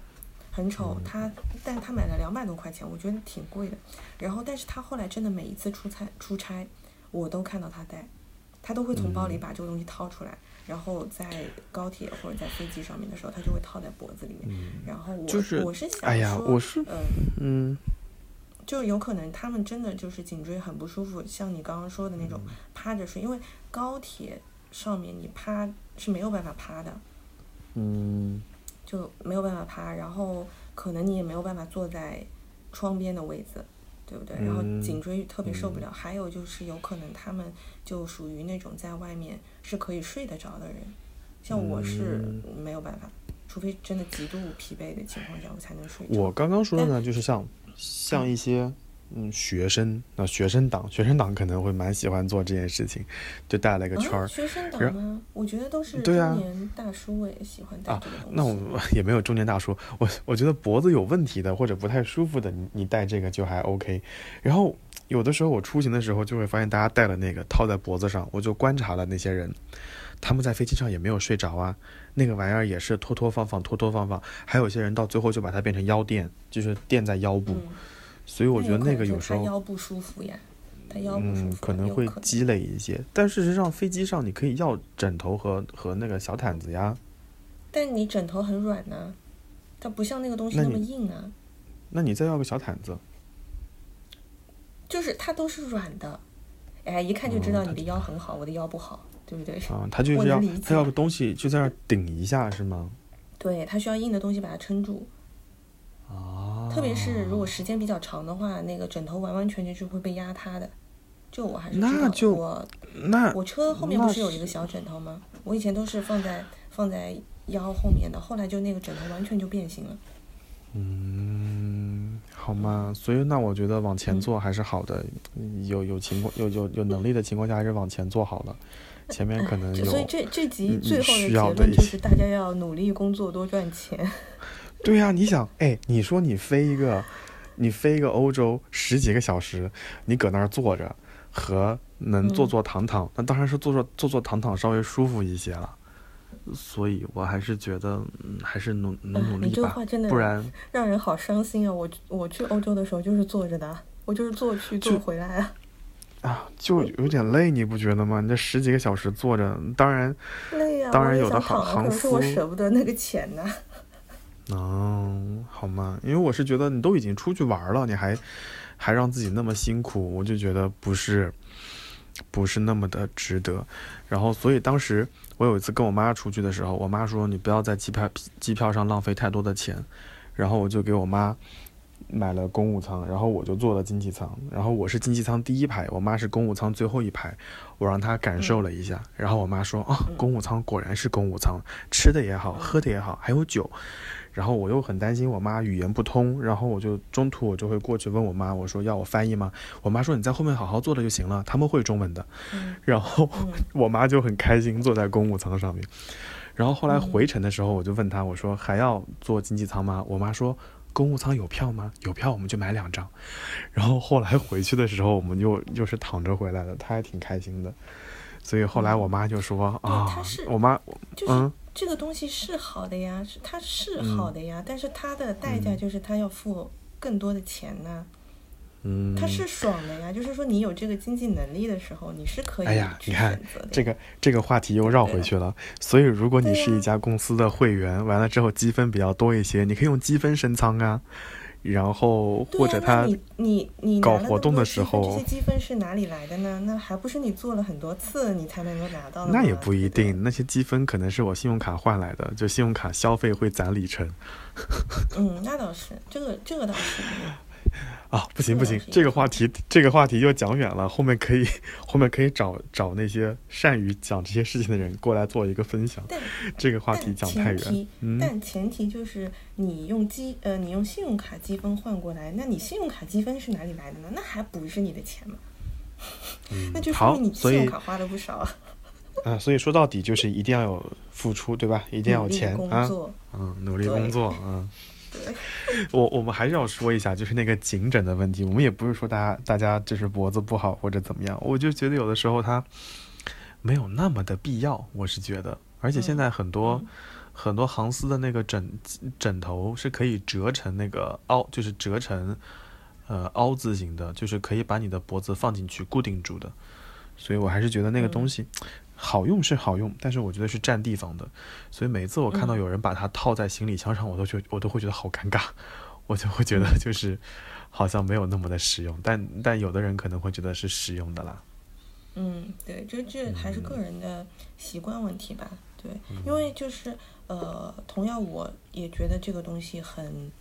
很丑，他，但是他买了两百多块钱，我觉得挺贵的。然后，但是他后来真的每一次出差出差，我都看到他戴，他都会从包嗯里把这个东西掏出来，然后在高铁或者在飞机上面的时候，他就会套在脖子里面。然后我嗯就是我是想说，哎呀我是嗯，嗯就有可能他们真的就是颈椎很不舒服，像你刚刚说的那种嗯趴着睡，因为高铁上面你趴是没有办法趴的，嗯就没有办法趴，然后可能你也没有办法坐在窗边的位置，对不对？然后嗯颈椎特别受不了。还有就是有可能他们就属于那种在外面是可以睡得着的人，像我是嗯没有办法，除非真的极度疲惫的情况下我才能睡着。我刚刚说的呢，就是像像一些嗯学生，那学生党，学生党可能会蛮喜欢做这件事情，就带了一个圈啊，儿。学生党然吗？我觉得都是中年大叔也喜欢带啊这个东西。那我 [LAUGHS] 也没有中年大叔，我我觉得脖子有问题的或者不太舒服的，你你戴这个就还 OK。然后有的时候我出行的时候就会发现大家戴了那个套在脖子上，我就观察了那些人，他们在飞机上也没有睡着啊，那个玩意儿也是拖拖放放拖拖放放，还有些人到最后就把它变成腰垫，就是垫在腰部。嗯，所以我觉得那个有时候腰不舒服呀，他腰不舒嗯服，可能会积累一些，但事实上飞机上你可以要枕头和和那个小毯子呀。但你枕头很软啊、它不像那个东西那么硬啊。那你再要个小毯子，就是它都是软的，哎，一看就知道你的腰很好，我的腰不好，对不对？啊，他就是要我能理解它要个东西就在那顶一下是吗？对，他需要硬的东西把它撑住，啊，特别是如果时间比较长的话，那个枕头完完全全是会被压塌的。就我还是，那就我那我车后面不是有一个小枕头吗？我以前都是放在放在腰后面的，后来就那个枕头完全就变形了。嗯，好吗？所以那我觉得往前嗯坐还是好的，有有情况有有有能力的情况下还是往前坐好了，前面可能有所以有。这这集嗯最后的需要结论就是大家要努力工作，多赚钱。[LAUGHS] 对呀、你想，哎，你说你飞一个，你飞一个欧洲十几个小时，你搁那儿坐着，和能坐嗯坐躺躺，那当然是坐坐坐坐躺躺稍微舒服一些了。所以我还是觉得，嗯，还是努努努你这个力吧话真的，不然让人好伤心啊！我我去欧洲的时候就是坐着的，我就是坐去坐回来啊，啊，就有点累，你不觉得吗？你这十几个小时坐着，当然，累呀、当然有的航航是我舍不得那个钱呐、哦，好吗？因为我是觉得你都已经出去玩了，你还还让自己那么辛苦，我就觉得不是不是那么的值得。然后，所以当时我有一次跟我妈出去的时候，我妈说你不要在机票机票上浪费太多的钱，然后我就给我妈买了公务舱，然后我就坐了经济舱，然后我是经济舱第一排，我妈是公务舱最后一排，我让她感受了一下，然后我妈说啊，公务舱果然是公务舱，吃的也好，喝的也好，还有酒。然后我又很担心我妈语言不通，然后我就中途我就会过去问我妈，我说要我翻译吗？我妈说你在后面好好坐着就行了，他们会中文的。嗯然后嗯我妈就很开心坐在公务舱上面。然后后来嗯回程的时候，我就问她，我说还要坐经济舱吗？我妈说公务舱有票吗？有票我们就买两张。然后后来回去的时候，我们就又是躺着回来的，他还挺开心的。所以后来我妈就说对啊我妈就是嗯这个东西是好的呀，是它是嗯好的呀，但是它的代价就是它要付更多的钱呐、嗯，它是爽的呀，就是说你有这个经济能力的时候，你是可以哎呀你看。这个这个话题又绕回去了，所以如果你是一家公司的会员，完了之后积分比较多一些，你可以用积分升仓啊，然后或者他你你你搞活动的时候这些积分是哪里来的呢？那还不是你做了很多次你才能够拿到的那也不一定，那些积分可能是我信用卡换来的，就信用卡消费会攒里程。嗯，那倒是，这个这个倒是。[LAUGHS] 啊。不行不行这个话题这个话题又讲远了，[LAUGHS] 后面可以 [LAUGHS] 后面可以找找那些善于讲这些事情的人过来做一个分享。但这个话题讲太远前但前提就是你用积呃，你用信用卡积分换过来，那你信用卡积分是哪里来的呢？那还不是你的钱吗？那就说好明你信用卡花了不少啊，啊，所以说到底就是一定要有付出，对吧？一定要有钱啊，嗯，努力工作，嗯。[LAUGHS] 对，我我们还是要说一下，就是那个颈枕的问题。我们也不是说大家大家就是脖子不好或者怎么样，我就觉得有的时候它没有那么的必要，我是觉得。而且现在很多、嗯很多航司的那个枕枕头是可以折成那个凹，就是折成呃凹字形的，就是可以把你的脖子放进去固定住的。所以我还是觉得那个东嗯西好用是好用，但是我觉得是占地方的。所以每次我看到嗯有人把它套在行李箱上，我都觉我都会觉得好尴尬，[LAUGHS] 我就会觉得就是好像没有那么的实用。但但有的人可能会觉得是实用的啦。嗯，对，这这还是个人的习惯问题吧。对，嗯因为就是呃，同样我也觉得这个东西很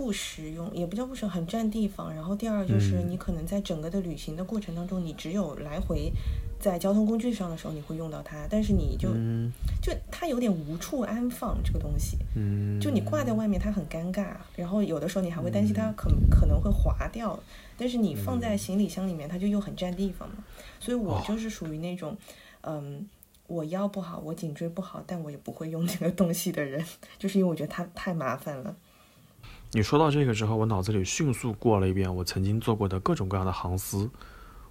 不实用，也不叫不实用，很占地方。然后第二就是嗯你可能在整个的旅行的过程当中，你只有来回在交通工具上的时候你会用到它，但是你就、嗯就它有点无处安放这个东西。嗯，就你挂在外面，它很尴尬，然后有的时候你还会担心嗯它可可能会滑掉，但是你放在行李箱里面，它就又很占地方嘛。所以我哦就是属于那种，嗯，我腰不好，我颈椎不好，但我也不会用这个东西的人，就是因为我觉得它太麻烦了。你说到这个之后，我脑子里迅速过了一遍我曾经做过的各种各样的航司。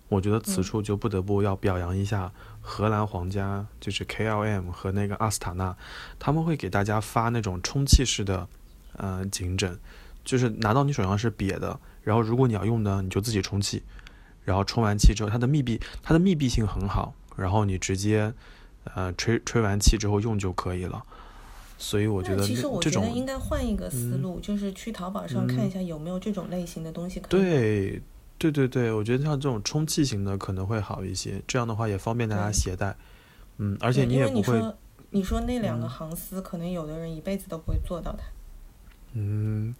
我觉得此嗯处就不得不要表扬一下荷兰皇家，就是 KLM 和那个阿斯塔纳，他们会给大家发那种充气式的，呃，颈枕，就是拿到你手上是瘪的，然后如果你要用呢，你就自己充气，然后充完气之后，它的密闭它的密闭性很好，然后你直接，呃，吹吹完气之后用就可以了。所以我觉得那其实我觉得应该换一个思嗯路，就是去淘宝上看一下有没有这种类型的东西可以。对对对对，我觉得像这种充气型的可能会好一些，这样的话也方便大家携带。嗯，而且你也不会，你说那两个嗯航司，可能有的人一辈子都不会做到它。嗯，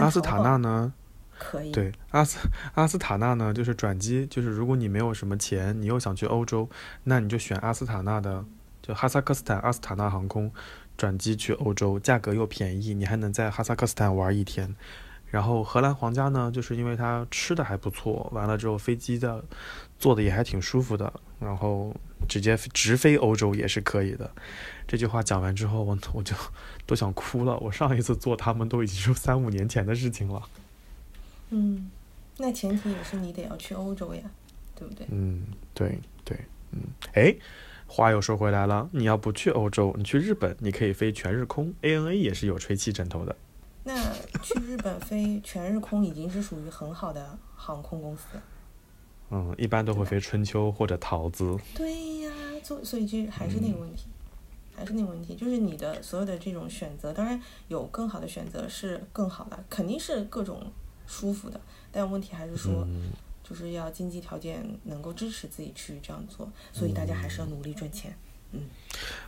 阿斯塔纳呢？可以，对，阿斯阿斯塔纳呢，就是转机，就是如果你没有什么钱，你又想去欧洲，那你就选阿斯塔纳的，就哈萨克斯坦阿斯塔纳航空转机去欧洲，价格又便宜，你还能在哈萨克斯坦玩一天。然后荷兰皇家呢，就是因为它吃的还不错，完了之后飞机的坐的也还挺舒服的，然后直接直飞欧洲也是可以的。这句话讲完之后，我我就都想哭了。我上一次坐他们都已经是三五年前的事情了。嗯，那前提也是你得要去欧洲呀，对不对？嗯，对对，嗯，哎，话又说回来了，你要不去欧洲，你去日本，你可以飞全日空，ANA 也是有吹气枕头的。那去日本飞全日空已经是属于很好的航空公司了。嗯，一般都会飞春秋或者桃子。对呀，所所以就还是那个问题，还是那个问题，就是你的所有的这种选择，当然有更好的选择是更好的，肯定是各种舒服的，但问题还是说，嗯，就是要经济条件能够支持自己去这样做，所以大家还是要努力赚钱。嗯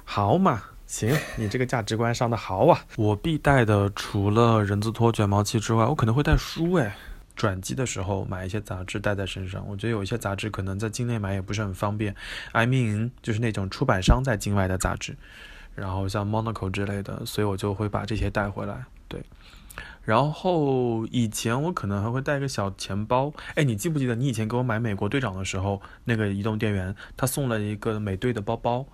好嘛，行，你这个价值观上的好啊。[LAUGHS] 我必带的除了人字拖、卷毛器之外，我可能会带书哎。转机的时候买一些杂志带在身上，我觉得有一些杂志可能在境内买也不是很方便。I mean，就是那种出版商在境外的杂志，然后像 Monaco 之类的，所以我就会把这些带回来。对，然后以前我可能还会带个小钱包。哎，你记不记得你以前给我买美国队长的时候，那个移动电源他送了一个美队的包包？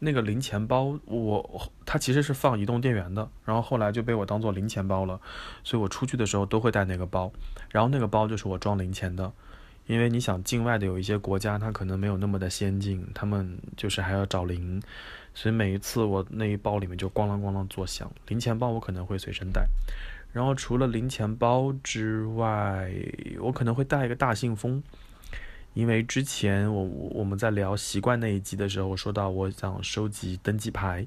那个零钱包，我他其实是放移动电源的，然后后来就被我当做零钱包了，所以我出去的时候都会带那个包，然后那个包就是我装零钱的，因为你想境外的有一些国家，它可能没有那么的先进，他们就是还要找零，所以每一次我那一包里面就咣啷咣啷作响，零钱包我可能会随身带，然后除了零钱包之外，我可能会带一个大信封。因为之前我我们在聊习惯那一集的时候，说到我想收集登机牌，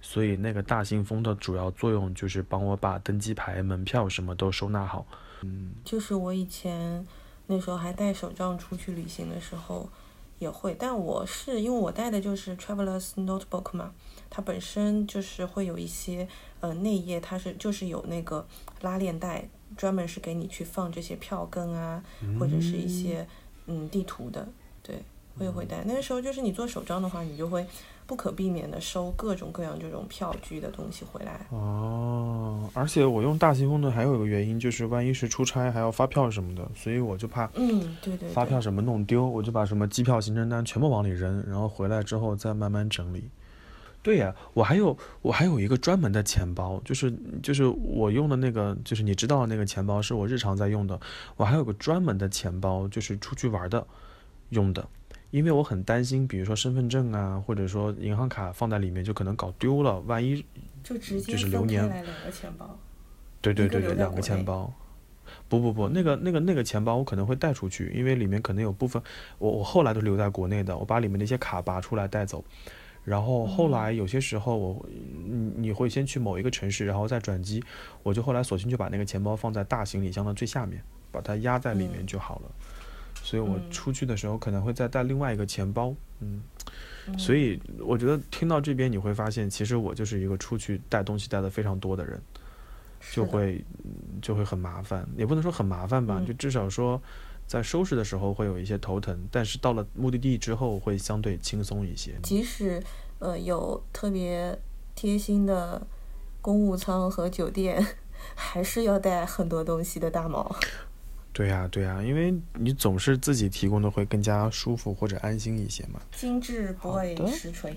所以那个大信封的主要作用就是帮我把登机牌、门票什么都收纳好。嗯，就是我以前那时候还带手账出去旅行的时候也会，但我是因为我带的就是 Travelers Notebook 嘛，它本身就是会有一些呃内页，它是就是有那个拉链袋，专门是给你去放这些票根啊，或者是一些嗯地图的，对，我也会带。那个时候就是你做手账的话，你就会不可避免的收各种各样这种票据的东西回来。哦，而且我用大信封的还有一个原因就是，万一是出差还要发票什么的，所以我就怕嗯，对对对。发票什么弄丢，我就把什么机票、行程单全部往里扔，然后回来之后再慢慢整理。对呀，我还有我还有一个专门的钱包，就是就是我用的那个，就是你知道的那个钱包是我日常在用的。我还有个专门的钱包，就是出去玩的用的，因为我很担心，比如说身份证啊，或者说银行卡放在里面就可能搞丢了，万一就直接就是分流年来两个钱包。对对对对，两个钱包。不不不，那个那个那个钱包我可能会带出去，因为里面可能有部分我我后来都留在国内的，我把里面的一些卡拔出来带走。然后后来有些时候我你你会先去某一个城市，然后再转机，我就后来索性就把那个钱包放在大行李箱的最下面，把它压在里面嗯就好了。所以我嗯出去的时候可能会再带另外一个钱包，嗯。嗯所以我觉得听到这边你会发现，其实我就是一个出去带东西带的非常多的人。就会嗯就会很麻烦，也不能说很麻烦吧，嗯就至少说在收拾的时候会有一些头疼，但是到了目的地之后会相对轻松一些。即使呃有特别贴心的公务舱和酒店，[LAUGHS] 还是要带很多东西的大毛。对呀、对呀、因为你总是自己提供的会更加舒服或者安心一些嘛。精致 boy 实锤。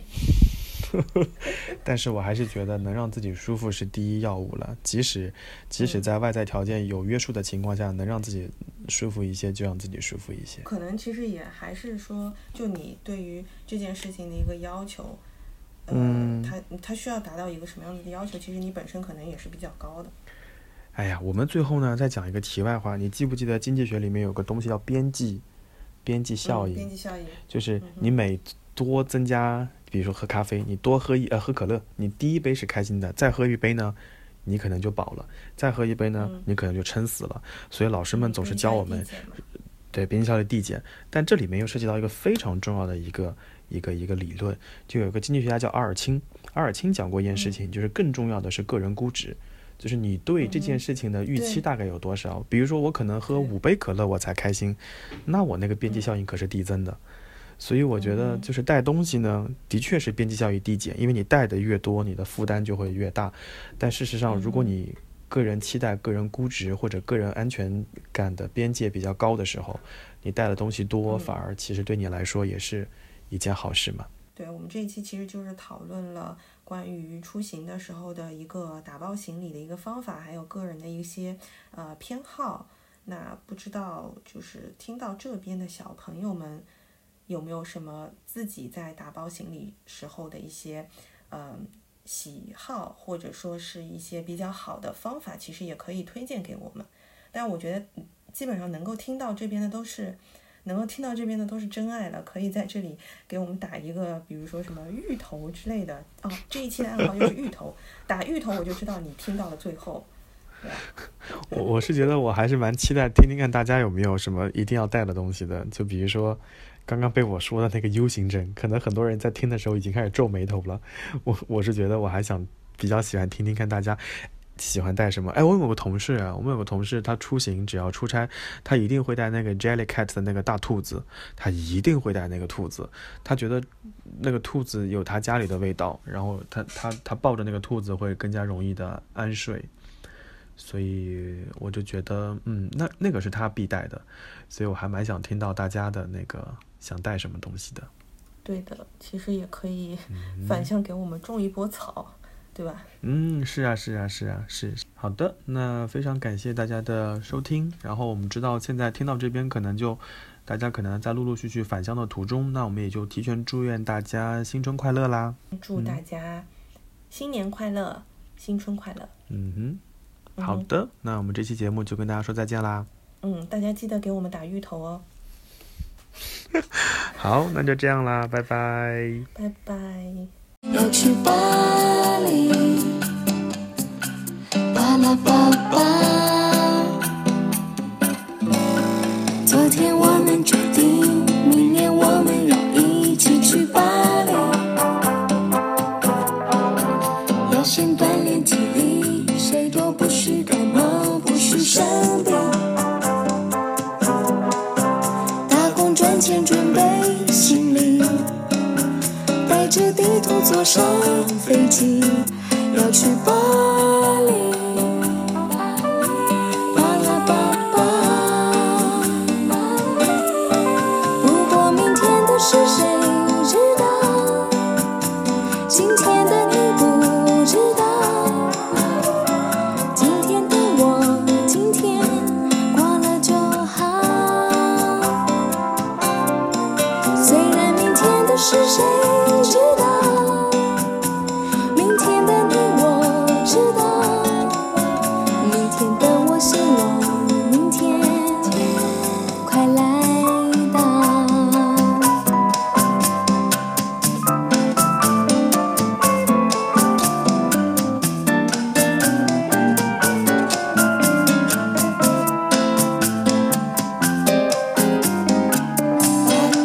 [LAUGHS] 但是我还是觉得能让自己舒服是第一要务了，即使即使嗯在外在条件有约束的情况下，能让自己舒服一些就让自己舒服一些。可能其实也还是说，就你对于这件事情的一个要求，呃，嗯他他需要达到一个什么样子的要求？其实你本身可能也是比较高的。哎呀，我们最后呢再讲一个题外话，你记不记得经济学里面有个东西叫边际边际效嗯、应？边际效应。就是你每多增加，比如说喝咖啡，你多喝一呃喝可乐，你第一杯是开心的，再喝一杯呢，你可能就饱了，再喝一杯呢，嗯你可能就撑死了。所以老师们总是教我们，对，边际效率递减。但这里面又涉及到一个非常重要的一个一个一个理论，就有一个经济学家叫阿尔钦，阿尔钦讲过一件事情，就是更重要的是个人估值，就是你对这件事情的预期大概有多少。比如说，我可能喝五杯可乐我才开心，那我那个边际效应可是递增的。所以我觉得，嗯就是带东西呢，的确是边际效益递减，因为你带的越多，你的负担就会越大。但事实上，如果嗯你个人期待、个人估值或者个人安全感的边界比较高的时候，你带的东西多，嗯反而其实对你来说也是一件好事嘛。对我们这一期其实就是讨论了关于出行的时候的一个打包行李的一个方法，还有个人的一些呃偏好。那不知道就是听到这边的小朋友们有没有什么自己在打包行李时候的一些嗯、喜好，或者说是一些比较好的方法，其实也可以推荐给我们。但我觉得基本上能够听到这边的都是。能够听到这边的都是真爱了，可以在这里给我们打一个，比如说什么芋头之类的哦。这一期的暗号就是芋头，打芋头我就知道你听到了最后，[LAUGHS] 我我是觉得我还是蛮期待听听看大家有没有什么一定要带的东西的，就比如说刚刚被我说的那个 U 型枕，可能很多人在听的时候已经开始皱眉头了。[LAUGHS] 我我是觉得我还想比较喜欢听听看大家喜欢带什么。哎，我有个同事啊，我们有个同事，他出行只要出差，他一定会带那个 Jellycat 的那个大兔子，他一定会带那个兔子，他觉得那个兔子有他家里的味道，然后他他他抱着那个兔子会更加容易的安睡。所以我就觉得，嗯，那那个是他必带的，所以我还蛮想听到大家的那个想带什么东西的。对的，其实也可以反向给我们种一波草，对吧？嗯，是啊，是啊，是啊，是。好的，那非常感谢大家的收听。然后我们知道现在听到这边，可能就大家可能在陆陆续续返乡的途中，那我们也就提前祝愿大家新春快乐啦。祝大家新年快乐，新春快乐。嗯哼，好嗯的，那我们这期节目就跟大家说再见啦。嗯，大家记得给我们打芋头哦，[LAUGHS] 好，那就这样啦，拜拜。拜拜。要去巴黎，巴拉巴巴。昨天我坐上飞机，要去吧